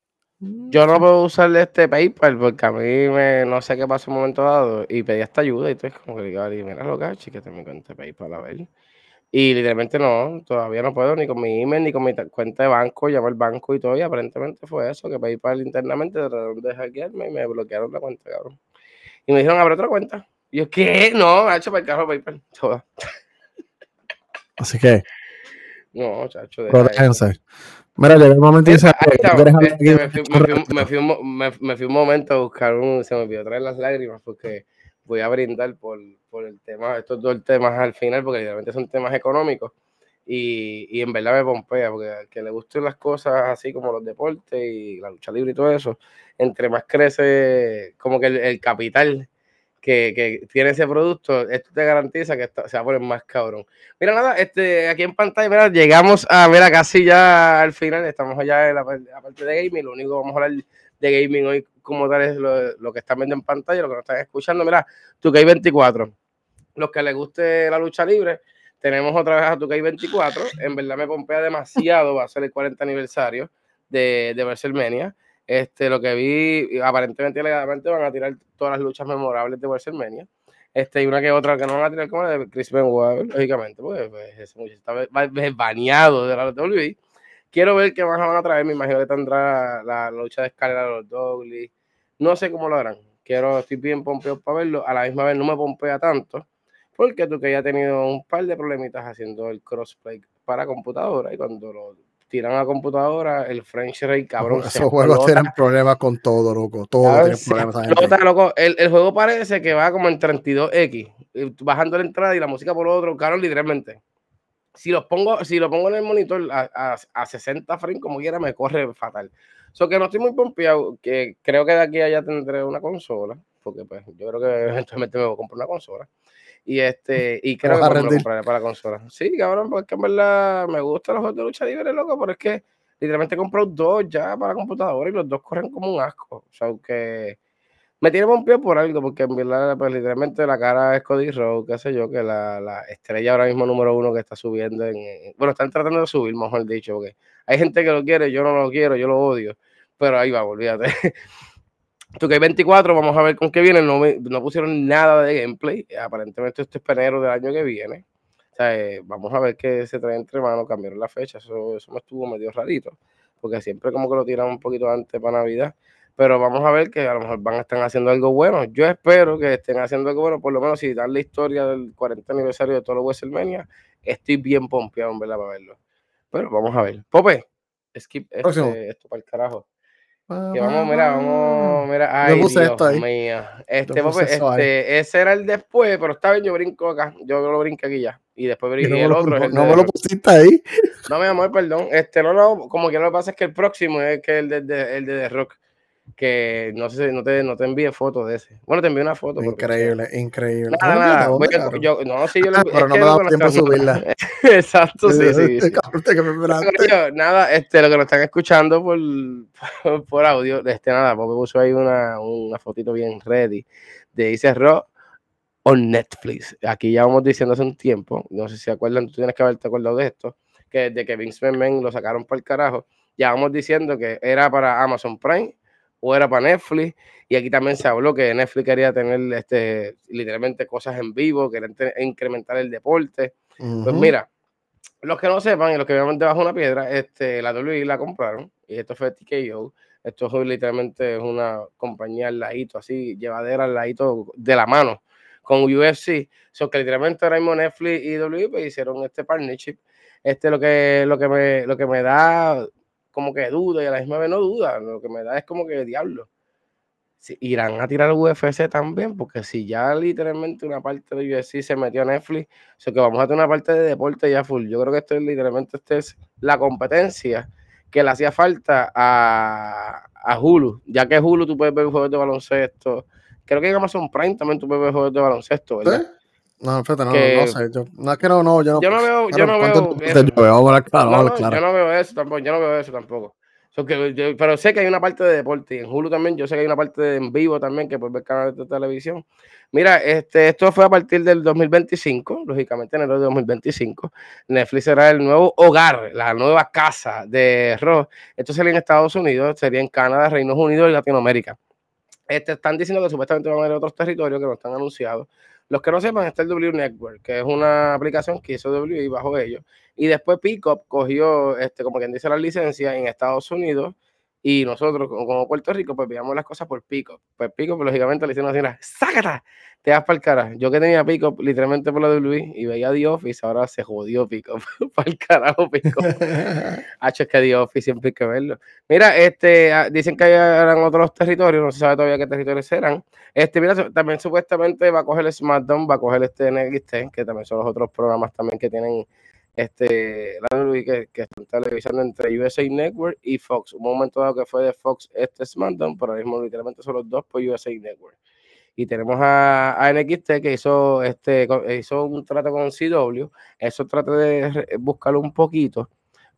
Yo no puedo usar este PayPal porque a mí me, no sé qué pasó en un momento dado y pedí esta ayuda y entonces como que digo, mira lo que que te me cuenta PayPal a ver. Y literalmente no, todavía no puedo ni con mi email ni con mi cuenta de banco, llamar al banco y todo. Y aparentemente fue eso, que PayPal internamente trataron de hackearme y me bloquearon la cuenta, cabrón. Y me dijeron, abre otra cuenta. Y yo, ¿qué? No, ha hecho para el carro PayPal. Así que. No, chacho. Mira, llegó el momento y este, me, fui, un, momento a buscar un. Se me olvidó traer las lágrimas porque voy a brindar por, por el tema, estos dos temas al final, porque realmente son temas económicos. Y, y, en verdad me pompea, porque al que le gusten las cosas así como los deportes y la lucha libre y todo eso, entre más crece como que el capital que, tiene ese producto, esto te garantiza que se va a poner más cabrón. Mira, nada, este, aquí en pantalla, mira, llegamos a, mira, casi ya al final, estamos allá en la, parte de gaming, lo único que vamos a hablar de gaming hoy como tal es lo, que están viendo en pantalla, lo que nos están escuchando, mira, tu 24 los que les guste la lucha libre, tenemos otra vez a tu 24 en verdad me pompea demasiado, va a ser el 40 aniversario de, de WrestleMania, este, lo que vi, aparentemente legalmente van a tirar todas las luchas memorables de WrestleMania. Este, y una que otra que no van a tirar como la de Chris Benoit, lógicamente, porque pues, ese muchacho está baneado de la WWE. Quiero ver qué más van a traer. Me imagino que tendrá la, lucha de escalera de los Douglas. No sé cómo lo harán. Quiero, estoy bien pompeado para verlo. A la misma vez no me pompea tanto. Porque tú que ya has tenido un par de problemitas haciendo el crossplay para computadora. Y cuando lo tiran a computadora, el French Ray, cabrón. Esos juegos tienen problemas con todo, loco. Todo tiene problemas. loco. El, el, juego parece que va como en 32X, bajando la entrada y la música por otro, cabrón, literalmente. Si lo pongo, si lo pongo en el monitor a, a, 60 frames, como quiera, me corre fatal. So que no estoy muy pompeado, que creo que de aquí a allá tendré una consola, porque pues yo creo que <laughs> eventualmente me voy a comprar una consola. Y este, y creo que me lo compraré para la consola. Sí, cabrón, porque en verdad me gustan los juegos de lucha libre, loco, pero es que literalmente compro dos ya para la computadora y los dos corren como un asco. O sea, que me tiene pie por algo, porque en verdad, pues literalmente la cara es Cody Rowe, qué sé yo, que la, la, estrella ahora mismo número uno que está subiendo en, bueno, están tratando de subir, mejor dicho, porque hay gente que lo quiere, yo no lo quiero, yo lo odio, pero ahí va, olvídate. <laughs> que hay 24, vamos a ver con qué viene. No, no pusieron nada de gameplay. Aparentemente esto es enero del año que viene. O sea, eh, vamos a ver qué se trae entre manos. Cambiaron la fecha. Eso, eso me estuvo medio rarito. Porque siempre como que lo tiran un poquito antes para Navidad. Pero vamos a ver que a lo mejor van a estar haciendo algo bueno. Yo espero que estén haciendo algo bueno. Por lo menos si dan la historia del 40 aniversario de todo los WrestleMania, estoy bien pompeado en verdad para verlo. Pero vamos a ver. Pope, skip este, esto para el carajo. Que vamos, mira, vamos, mira, ay, Dios mío. Este, este, ese era el después, pero está bien, yo brinco acá, yo lo brinco aquí ya. Y después brinco el otro. no me lo pusiste ahí. No, mi amor, perdón. Este, no, no, como que lo que pasa es que el próximo es que el de, de, el de The Rock que no sé, no te, no te envíe fotos de ese. Bueno, te envío una foto. Increíble, increíble. Nada, nada. Voy yo, no, sí, yo <laughs> lo, Pero no me da tiempo subirla. <laughs> Exacto, sí, sí. sí. <laughs> nada, este, lo que nos están escuchando por, por, audio, este, nada, porque puso ahí una, una fotito bien ready de Dice Rock o Netflix. Aquí ya vamos diciendo hace un tiempo, no sé si se acuerdan, tú tienes que haberte acordado de esto, que de que Vince McMahon lo sacaron por el carajo, ya vamos diciendo que era para Amazon Prime o era para Netflix. Y aquí también se habló que Netflix quería tener este, literalmente cosas en vivo, querían incrementar el deporte. Pues mira, los que no sepan y los que vean debajo de una piedra, este, la WWE la compraron y esto fue TKO. Esto es literalmente una compañía al ladito, así, llevadera al ladito de la mano con UFC. Son que literalmente ahora mismo Netflix y WWE pues, hicieron este partnership. Este lo que, lo que, me, lo que me da como que duda y a la misma vez no duda. Lo que me da es como que diablo. Irán a tirar UFC también, porque si ya literalmente una parte de UFC se metió a Netflix, o sea que vamos a tener una parte de deporte ya full. Yo creo que esto es literalmente es la competencia que le hacía falta a, a Hulu, ya que Hulu tú puedes ver juegos de baloncesto. Creo que en Amazon Prime también tú puedes ver juegos de baloncesto, ¿verdad? ¿Eh? No, fíjate, no, no, sé. Yo, no es que no, no, yo no. Yo no veo, yo no veo. Eso. Yo, veo, claro, no, claro. yo no veo eso tampoco. Yo no veo eso tampoco. pero sé que hay una parte de deporte y en Hulu también, yo sé que hay una parte de en vivo también que puedes ver canales de televisión. Mira, este, esto fue a partir del 2025, lógicamente en el 2025. Netflix será el nuevo hogar, la nueva casa de Ross. Esto sería en Estados Unidos, sería en Canadá, Reino Unido y Latinoamérica. Este, están diciendo que supuestamente van a haber otros territorios que no están anunciados. Los que no sepan, está el W Network, que es una aplicación que hizo W bajo ellos. Y después Pickup cogió, este, como quien dice, la licencia en Estados Unidos. Y nosotros, como Puerto Rico, pues veíamos las cosas por Pickup. Pues Pickup, lógicamente, le hicieron así, ¡sácata! Te das para el cara. Yo que tenía Pickup literalmente por la W y veía The Office, ahora se jodió Pickup. <laughs> para el carajo Pickup. <laughs> Hacho, es que The Office siempre hay que verlo. Mira, este, ah, dicen que eran otros territorios, no se sabe todavía qué territorios eran. Este, mira, también supuestamente va a coger el SmackDown, va a coger este NXT, que también son los otros programas también que tienen este, que, que están televisando entre USA Network y Fox. Un momento dado que fue de Fox este SmackDown, pero ahora mismo literalmente son los dos por USA Network. Y tenemos a, a NXT que hizo, este, hizo un trato con CW. Eso traté de buscarlo un poquito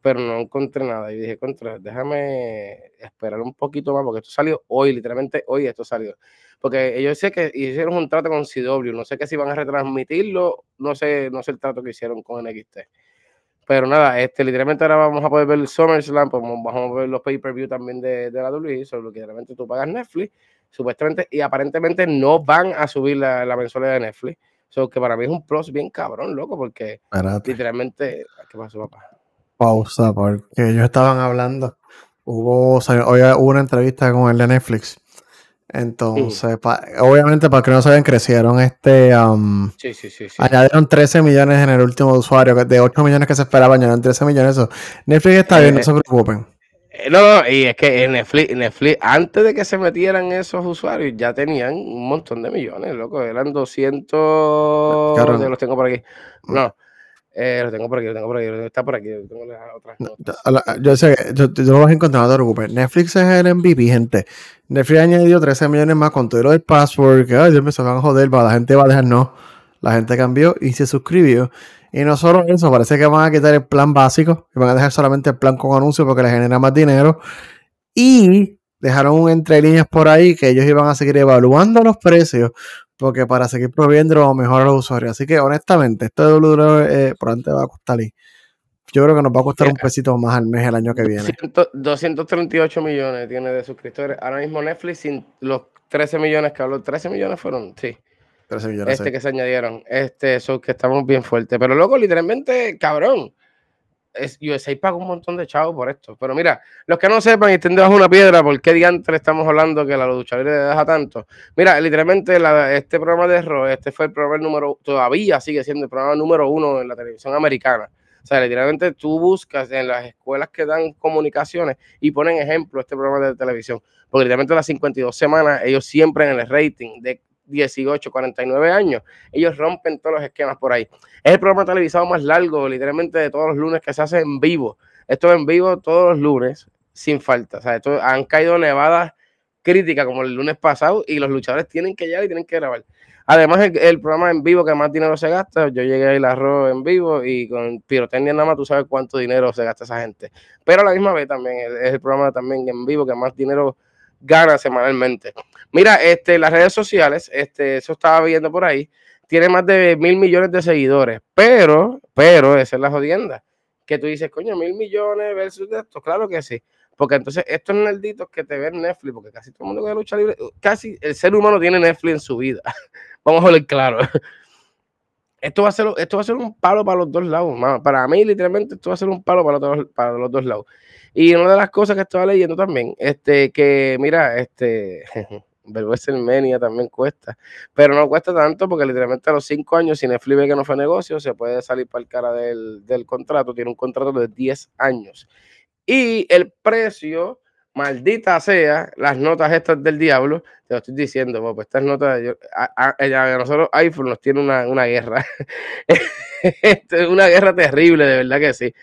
pero no encontré nada. Y dije, contra, déjame esperar un poquito más, porque esto salió hoy, literalmente hoy esto salió. Porque ellos sé que hicieron un trato con CW, no sé que si van a retransmitirlo, no sé, no sé el trato que hicieron con NXT. Pero nada, este, literalmente ahora vamos a poder ver el SummerSlam, pues vamos a ver los pay-per-view también de, de la WWE, sobre lo que realmente tú pagas Netflix, supuestamente, y aparentemente no van a subir la, la mensualidad de Netflix. So, que para mí es un plus bien cabrón, loco, porque literalmente, ¿qué pasó, papá? pausa porque ellos estaban hablando. Hubo, hoy hubo una entrevista con el de Netflix. Entonces, obviamente, para que no saben, crecieron este. sí, sí, sí, añadieron 13 millones en el último usuario, de 8 millones que se esperaban, añadieron 13 millones. Eso. Netflix está bien, no se preocupen. Eh, no, no, y es que Netflix, Netflix, antes de que se metieran esos usuarios, ya tenían un montón de millones, loco. Eran 200. Claro. Los tengo por aquí. No. Eh, lo tengo por aquí, lo tengo por aquí, está por aquí. Tengo las otras Yo sé que yo, yo, lo vas a encontrar, no te preocupes. Netflix es el MVP, gente. Netflix ha añadido 13 millones más con todo lo del password. Que ay, Dios me se van a joder, la gente va a dejar no. La gente cambió y se suscribió. Y no solo eso, parece que van a quitar el plan básico y van a dejar solamente el plan con anuncios porque le genera más dinero. Y dejaron un entre líneas por ahí que ellos iban a seguir evaluando los precios porque para seguir proviendo mejor a los usuarios. Así que honestamente, esto de WWE eh, probablemente va a costar ahí. Yo creo que nos va a costar un pesito más al mes el año que viene. 238 millones tiene de suscriptores. Ahora mismo Netflix sin los 13 millones que habló, 13 millones fueron, sí. 13 millones. Este que se añadieron. Este, eso que estamos bien fuertes. Pero luego, literalmente, cabrón es, USA paga un montón de chavos por esto. Pero mira, los que no sepan y estén debajo de una piedra, ¿por qué diantre estamos hablando que la lucha libre deja tanto? Mira, literalmente este programa de Raw, este fue el programa número, todavía sigue siendo el programa número uno en la televisión americana. O sea, literalmente tú buscas en las escuelas que dan comunicaciones y ponen ejemplo este programa de televisión. Porque literalmente las 52 semanas, ellos siempre en el rating de 18, 49 años, ellos rompen todos los esquemas por ahí. Es el programa televisado más largo, literalmente, de todos los lunes que se hace en vivo. Esto es en vivo todos los lunes, sin falta. O sea, esto, han caído nevadas críticas como el lunes pasado y los luchadores tienen que llegar y tienen que grabar. Además, el, programa en vivo que más dinero se gasta, yo llegué al arroz en vivo y con pirotecnia nada más tú sabes cuánto dinero se gasta esa gente. Pero a la misma vez también es el programa también en vivo que más dinero gana semanalmente. Mira, este, las redes sociales, este, eso estaba viendo por ahí, tiene más de mil millones de seguidores, pero, pero, esa es la jodienda, que tú dices, coño, mil millones versus esto, claro que sí, porque entonces estos nerditos que te ven Netflix, porque casi todo el mundo que lucha libre, casi el ser humano tiene Netflix en su vida, <laughs> vamos a ver claro. Esto va, a ser, esto va a ser un palo para los dos lados. Para mí, literalmente, esto va a ser un palo para, los, para los dos lados. Y una de las cosas que estaba leyendo también, este, que mira, este, <laughs> Menia también cuesta, pero no cuesta tanto porque literalmente a los cinco años, si Netflix ve que no fue negocio, se puede salir para el cara del, del contrato, tiene un contrato de 10 años. Y el precio, maldita sea, las notas estas del diablo, te lo estoy diciendo, pues estas notas, a, nosotros iPhone nos tiene una, una guerra, <laughs> una guerra terrible, de verdad que sí.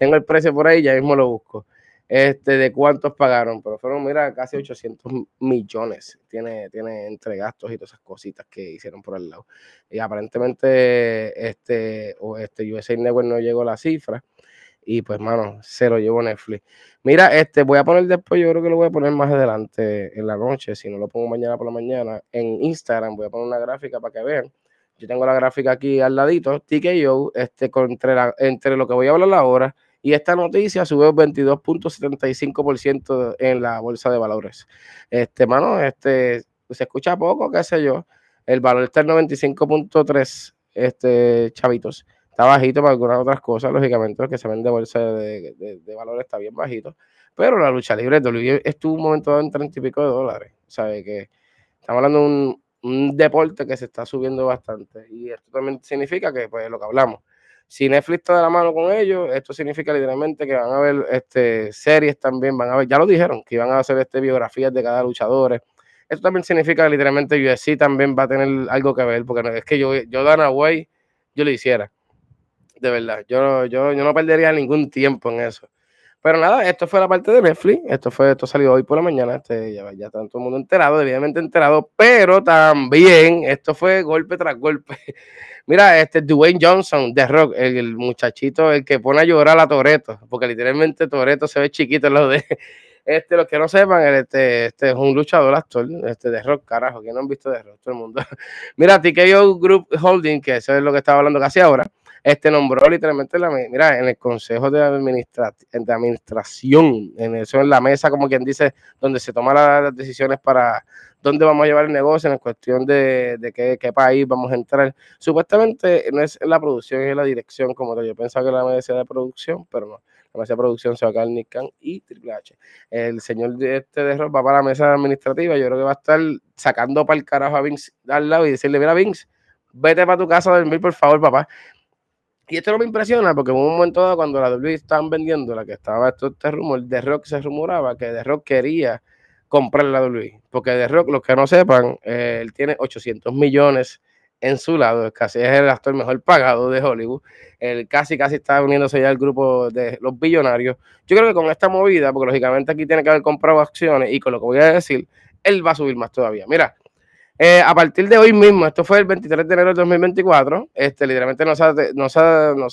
Tengo el precio por ahí, ya mismo lo busco. Este, de cuántos pagaron, pero fueron, mira, casi 800 millones. Tiene, tiene entre gastos y todas esas cositas que hicieron por el lado. Y aparentemente, este, o este USA Network no llegó a la cifra. Y pues, mano, se lo llevo Netflix. Mira, este, voy a poner después, yo creo que lo voy a poner más adelante en la noche, si no lo pongo mañana por la mañana, en Instagram voy a poner una gráfica para que vean. Yo tengo la gráfica aquí al ladito, TKO, este, entre, entre lo que voy a hablar ahora y esta noticia sube 22.75% en la bolsa de valores. Este, mano, este, se escucha poco, qué sé yo. El valor está en 95.3, este, chavitos está bajito para algunas otras cosas, lógicamente, lo que se vende de bolsa de, de, valores está bien bajito, pero la lucha libre de estuvo un momento dado en 30 y pico de dólares, ¿sabe? Que estamos hablando de un, un, deporte que se está subiendo bastante y esto también significa que, pues, lo que hablamos, si Netflix está de la mano con ellos, esto significa literalmente que van a ver este, series también, van a ver, ya lo dijeron, que iban a hacer este, biografías de cada luchador. Esto también significa que literalmente UFC también va a tener algo que ver, porque es que yo, yo Dana White, yo lo hiciera de verdad. Yo, yo, yo no perdería ningún tiempo en eso. Pero nada, esto fue la parte de Netflix. Esto fue, esto salió hoy por la mañana. Este, ya, ya está todo el mundo enterado, debidamente enterado. Pero también esto fue golpe tras golpe. <laughs> Mira, este Dwayne Johnson de Rock, el, muchachito, el que pone a llorar a Toreto, porque literalmente Toreto se ve chiquito en lo de. Este, los que no sepan, este, este es un luchador actor, este de rock, carajo, que no han visto de rock, todo el mundo. <laughs> Mira, TKO Group Holding, que eso es lo que estaba hablando casi ahora, este nombró literalmente la, mira, en el consejo de, administra, de administración, en eso en la mesa, como quien dice, donde se toman las decisiones para dónde vamos a llevar el negocio, en cuestión de, qué, país vamos a entrar. Supuestamente no es la producción, es la dirección, como yo pensaba que la mesa de producción, pero no. Mesa de producción se va a quedar Nick Khan y Triple H. El señor de este de va para la mesa administrativa. Yo creo que va a estar sacando para el carajo a Vince al lado y decirle: Mira, Vince, vete para tu casa a dormir, por favor, papá. Y esto no me impresiona porque en un momento dado, cuando la WWE estaban vendiendo, la que estaba esto, este rumor, The Rock se rumoraba que The Rock quería comprar la WWE. Porque The Rock, los que no sepan, eh, él tiene 800 millones en su lado, casi es el actor mejor pagado de Hollywood. Él casi, casi está uniéndose ya al grupo de los billonarios. Yo creo que con esta movida, porque lógicamente aquí tiene que haber comprado acciones y con lo que voy a decir, él va a subir más todavía. Mira, eh, a partir de hoy mismo, esto fue el 23 de enero de 2024, este, literalmente no se, ha, no,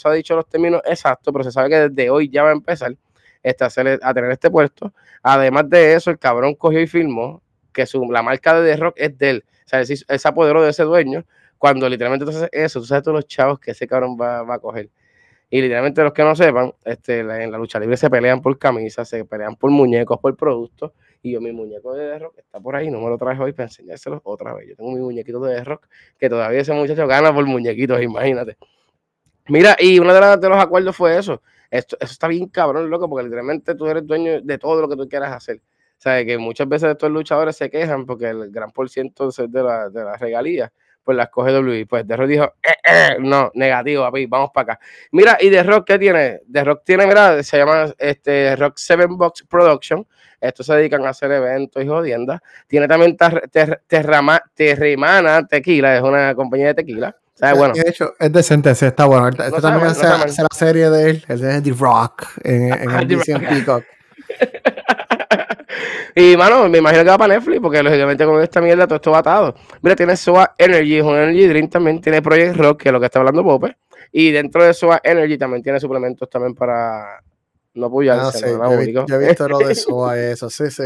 ha, dicho los términos exactos, pero se sabe que desde hoy ya va a empezar este, a, tener este puesto. Además de eso, el cabrón cogió y filmó que su, la marca de The Rock es de él. O sea, él, se apoderó de ese dueño. Cuando literalmente entonces eso, tú sabes todos los chavos que ese cabrón va, va a coger. Y literalmente los que no sepan, este, en la lucha libre se pelean por camisas, se pelean por muñecos, por productos. Y yo, mi muñeco de Rock está por ahí, no me lo traje hoy para enseñárselo otra vez. Yo tengo mi muñequito de Rock, que todavía ese muchacho gana por muñequitos, imagínate. Mira, y uno de, de los acuerdos fue eso. Esto, eso está bien cabrón, loco, porque literalmente tú eres dueño de todo lo que tú quieras hacer. O sea, que muchas veces estos luchadores se quejan porque el gran por ciento de la, de la regalía pues las coge W. Pues The Rock dijo, eh, eh, no, negativo, papi, vamos para acá. Mira, y The Rock, ¿qué tiene? The Rock tiene, mira, se llama este Rock Seven Box Production. Estos se dedican a hacer eventos y jodiendas. Tiene también Terrimana Tequila, es una compañía de tequila. O sea, bueno. De hecho, es decente, sí, está bueno. Esto también es la serie de él, el de The Rock, en, en <laughs> el Peacock. <laughs> Y, mano, me imagino que va para Netflix, porque lógicamente con esta mierda todo esto va atado. Mira, tiene SOA Energy, es un Energy Drink también, tiene Project Rock, que es lo que está hablando Pope. Y dentro de SOA Energy también tiene suplementos también para no apoyarse. Ah, sí, yo, he visto lo de <laughs> SOA eso, sí, sí.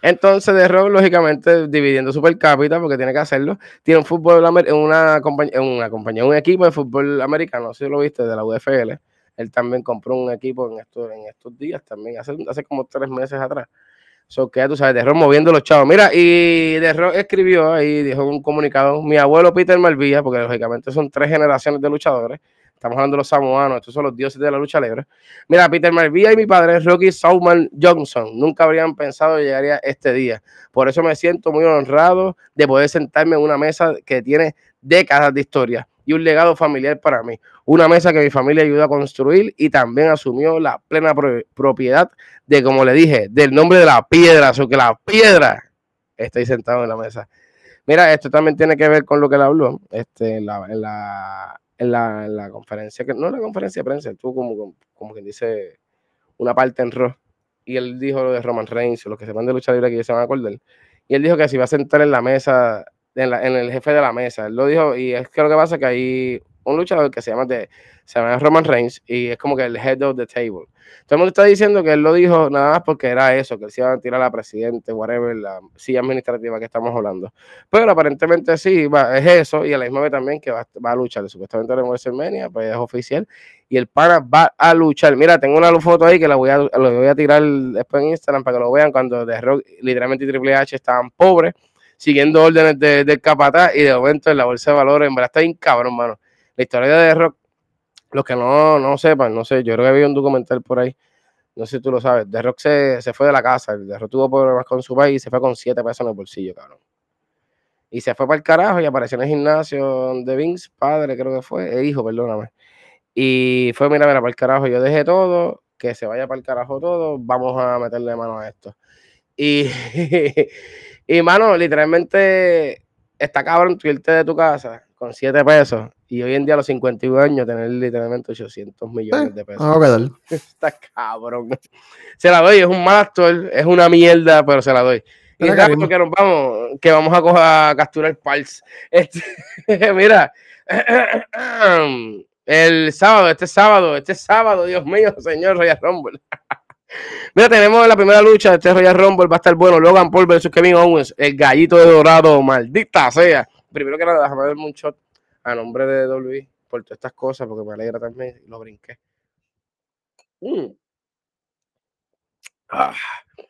Entonces, de Rock, lógicamente, dividiendo su per cápita, porque tiene que hacerlo, tiene un fútbol, una compañía, una compañía, un equipo de fútbol americano, no si lo viste, de la UFL. Él también compró un equipo en estos, en estos días, también, hace, hace como tres meses atrás. So que tú sabes, de Rock moviendo los chavos. Mira, y de Rock escribió ahí, dijo un comunicado, mi abuelo Peter Malvilla, porque lógicamente son tres generaciones de luchadores. Estamos hablando de los samoanos, estos son los dioses de la lucha libre. Mira, Peter Malvilla y mi padre, Rocky Sauman Johnson, nunca habrían pensado que llegaría este día. Por eso me siento muy honrado de poder sentarme en una mesa que tiene décadas de historia y un legado familiar para mí. Una mesa que mi familia ayudó a construir y también asumió la plena propiedad de, como le dije, del nombre de la piedra, o que la piedra está sentado en la mesa. Mira, esto también tiene que ver con lo que él habló este, en, la, en, la, conferencia, que no en la conferencia de prensa, tuvo como, como quien dice una parte en rojo. Y él dijo lo de Roman Reigns, los que se van de lucha aquí se van a acordar. Y él dijo que si va a sentar en la mesa en, el jefe de la mesa. Él lo dijo, y es que lo que pasa es que hay un luchador que se llama, de, se llama Roman Reigns y es como que el head of the table. Todo el mundo está diciendo que él lo dijo nada más porque era eso, que él se iba a tirar a la presidente, whatever, la silla administrativa que estamos hablando. Pero aparentemente sí, va, es eso, y a la misma vez también que va, a luchar. Supuestamente en WrestleMania, pues es oficial, y el pana va a luchar. Mira, tengo una foto ahí que la voy a, voy a tirar después en Instagram para que lo vean cuando The Rock, literalmente Triple H estaban pobres, siguiendo órdenes de, del capataz, y de momento en la bolsa de valores, en verdad está bien cabrón, mano. La historia de Rock los que no, no sepan, no sé, yo creo que había un documental por ahí, no sé si tú lo sabes, The Rock se, se fue de la casa, The Rock tuvo problemas con su país y se fue con siete pesos en el bolsillo, cabrón. Y se fue para el carajo y apareció en el gimnasio de Vince, padre creo que fue, eh, hijo, perdóname. Y fue, mira, mira, para el carajo, yo dejé todo, que se vaya para el carajo todo, vamos a meterle mano a esto. Y, <laughs> y mano, literalmente, está cabrón tú irte de tu casa con 7 pesos y hoy en día a los 51 años tener literalmente 800 millones de pesos. Vamos <laughs> Está cabrón. Se la doy, es un mal actor, es una mierda, pero se la doy. Y rápido que nos vamos, que vamos a, coger, a capturar Pals. <laughs> Este, mira, <clears throat> el sábado, este sábado, este sábado, Dios mío, señor Royal Rumble. Mira, tenemos la primera lucha de este Royal Rumble, va a estar bueno. Logan Paul versus Kevin Owens, el gallito de dorado, maldita sea primero que nada, déjame darme un shot a nombre de W por todas estas cosas, porque me alegra también lo brinqué. Mm. Ah,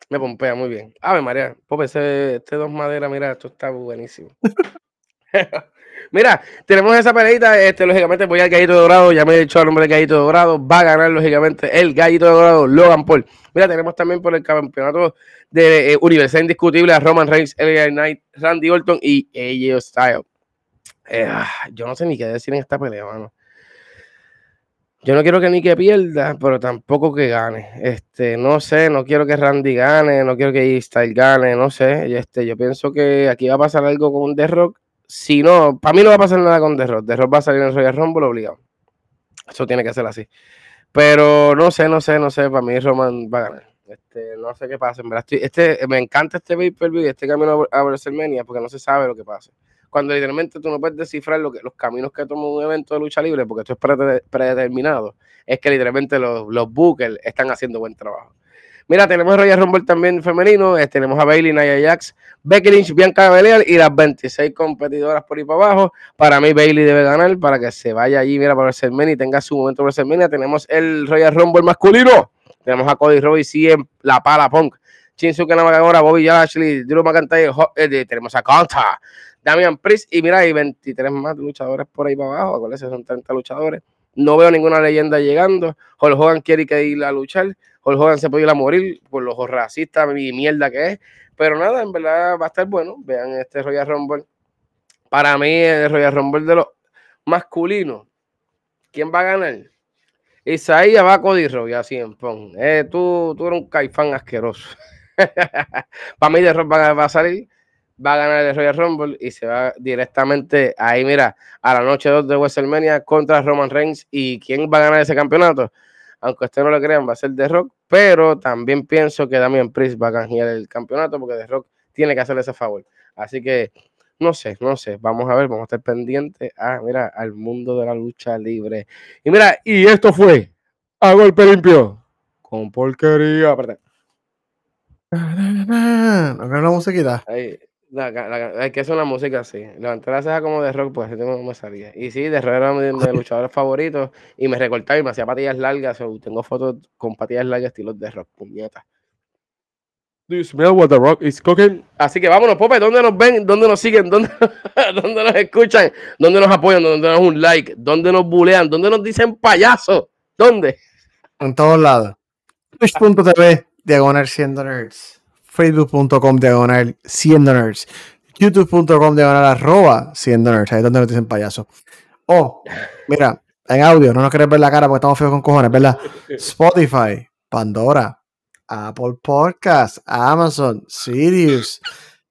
me pompea muy bien. Ave María, Pope, este dos maderas, mira, esto está buenísimo. <laughs> mira, tenemos esa peleita, este, lógicamente voy al gallito dorado, ya me he dicho el nombre del gallito dorado, va a ganar lógicamente el gallito dorado, Logan Paul. Mira, tenemos también por el campeonato de eh, Universidad Indiscutible a Roman Reigns, LA Knight, Randy Orton y AJ Styles. Eh, ah, yo no sé ni qué decir en esta pelea, mano. Yo no quiero que ni que pierda, pero tampoco que gane. Este, no sé, no quiero que Randy gane, no quiero que Styles gane, no sé. Este, yo pienso que aquí va a pasar algo con The Rock. Si no, para mí no va a pasar nada con The Rock. The Rock va a salir en Royal Rumble obligado. Eso tiene que ser así. Pero no sé, no sé, no sé. Para mí Roman va a ganar. Este, no sé qué pasa. este, me encanta este pay-per-view y este camino a WrestleMania porque no se sabe lo que pasa. Cuando literalmente tú no puedes descifrar lo que, los caminos que toma un evento de lucha libre porque esto es predeterminado, es que literalmente los, los bookers están haciendo buen trabajo. Mira, tenemos Royal Rumble también femenino, eh, tenemos a Bailey, Nia Jax, Becky Lynch, Bianca Belair y las 26 competidoras por ahí para abajo. Para mí Bailey debe ganar para que se vaya allí, mira, para WrestleMania y tenga su momento WrestleMania. Tenemos el Royal Rumble masculino tenemos a Cody Rhodes y en la pala punk. Shinsuke Nakamura, Bobby Lashley, Drew McIntyre, eh, tenemos a Kanta, Damian Priest y mira, hay 23 más luchadores por ahí para abajo, acuérdense, son 30 luchadores. No veo ninguna leyenda llegando. Hulk Hogan quiere que ir a luchar. Hulk Hogan se puede ir a morir por los racistas y mierda que es. Pero nada, en verdad va a estar bueno. Vean este Royal Rumble. Para mí, el Royal Rumble de los masculinos. ¿Quién va a ganar? Isaías va a Cody y así en Pon. Eh, tú, tú eres un caifán asqueroso. <laughs> Para mí, de va, va a salir, va a ganar el Royal Rumble y se va directamente ahí, mira, a la noche 2 de WrestleMania contra Roman Reigns. ¿Y quién va a ganar ese campeonato? Aunque ustedes no lo crean, va a ser The Rock, pero también pienso que Damian Priest va a ganar el campeonato porque The Rock tiene que hacerle ese favor. Así que no sé, no sé. Vamos a ver, vamos a estar pendientes a, mira, al mundo de la lucha libre. Y mira, y esto fue a golpe limpio. Con porquería. Perdón. No una Ahí, hay que hacer una música así. Levanté la ceja como de rock, pues no me salía. Y sí, de rock era mi, de <laughs> luchadores favoritos. Y me recortaba y me hacía patillas largas. tengo fotos con patillas largas estilos de rock, puñetas. Do you smell what the rock is cooking? Así que vámonos, Pope. ¿Dónde nos ven? ¿Dónde nos siguen? ¿Dónde, <laughs> ¿Dónde nos escuchan? ¿Dónde nos apoyan? ¿Dónde nos dan un like? ¿Dónde nos bulean? ¿Dónde nos dicen payaso? ¿Dónde? En todos lados. Twitch.tv, diagonal siendo nerds. Facebook.com, diagonal siendo nerds. YouTube.com, diagonal arroba siendo nerds. Ahí es donde nos dicen payaso. Oh, mira, en audio, no nos querés ver la cara porque estamos feos con cojones, ¿verdad? <laughs> Spotify, Pandora, Apple Podcast, Amazon, Sirius,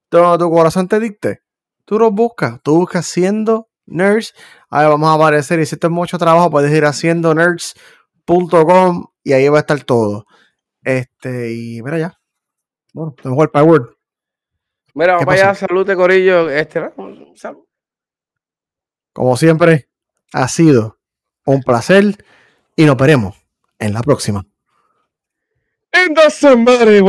todo tu corazón te dicte. Tú lo buscas, tú buscas siendo nerds. Ahí vamos a aparecer. Y si esto es mucho trabajo, puedes ir a siendo nerds.com y ahí va a estar todo. Este, y mira ya. Bueno, te mejor para Word. Mira, vamos allá, salud de Corillo. Este, ¿no? Como siempre, ha sido un placer y nos veremos en la próxima. en In the somebody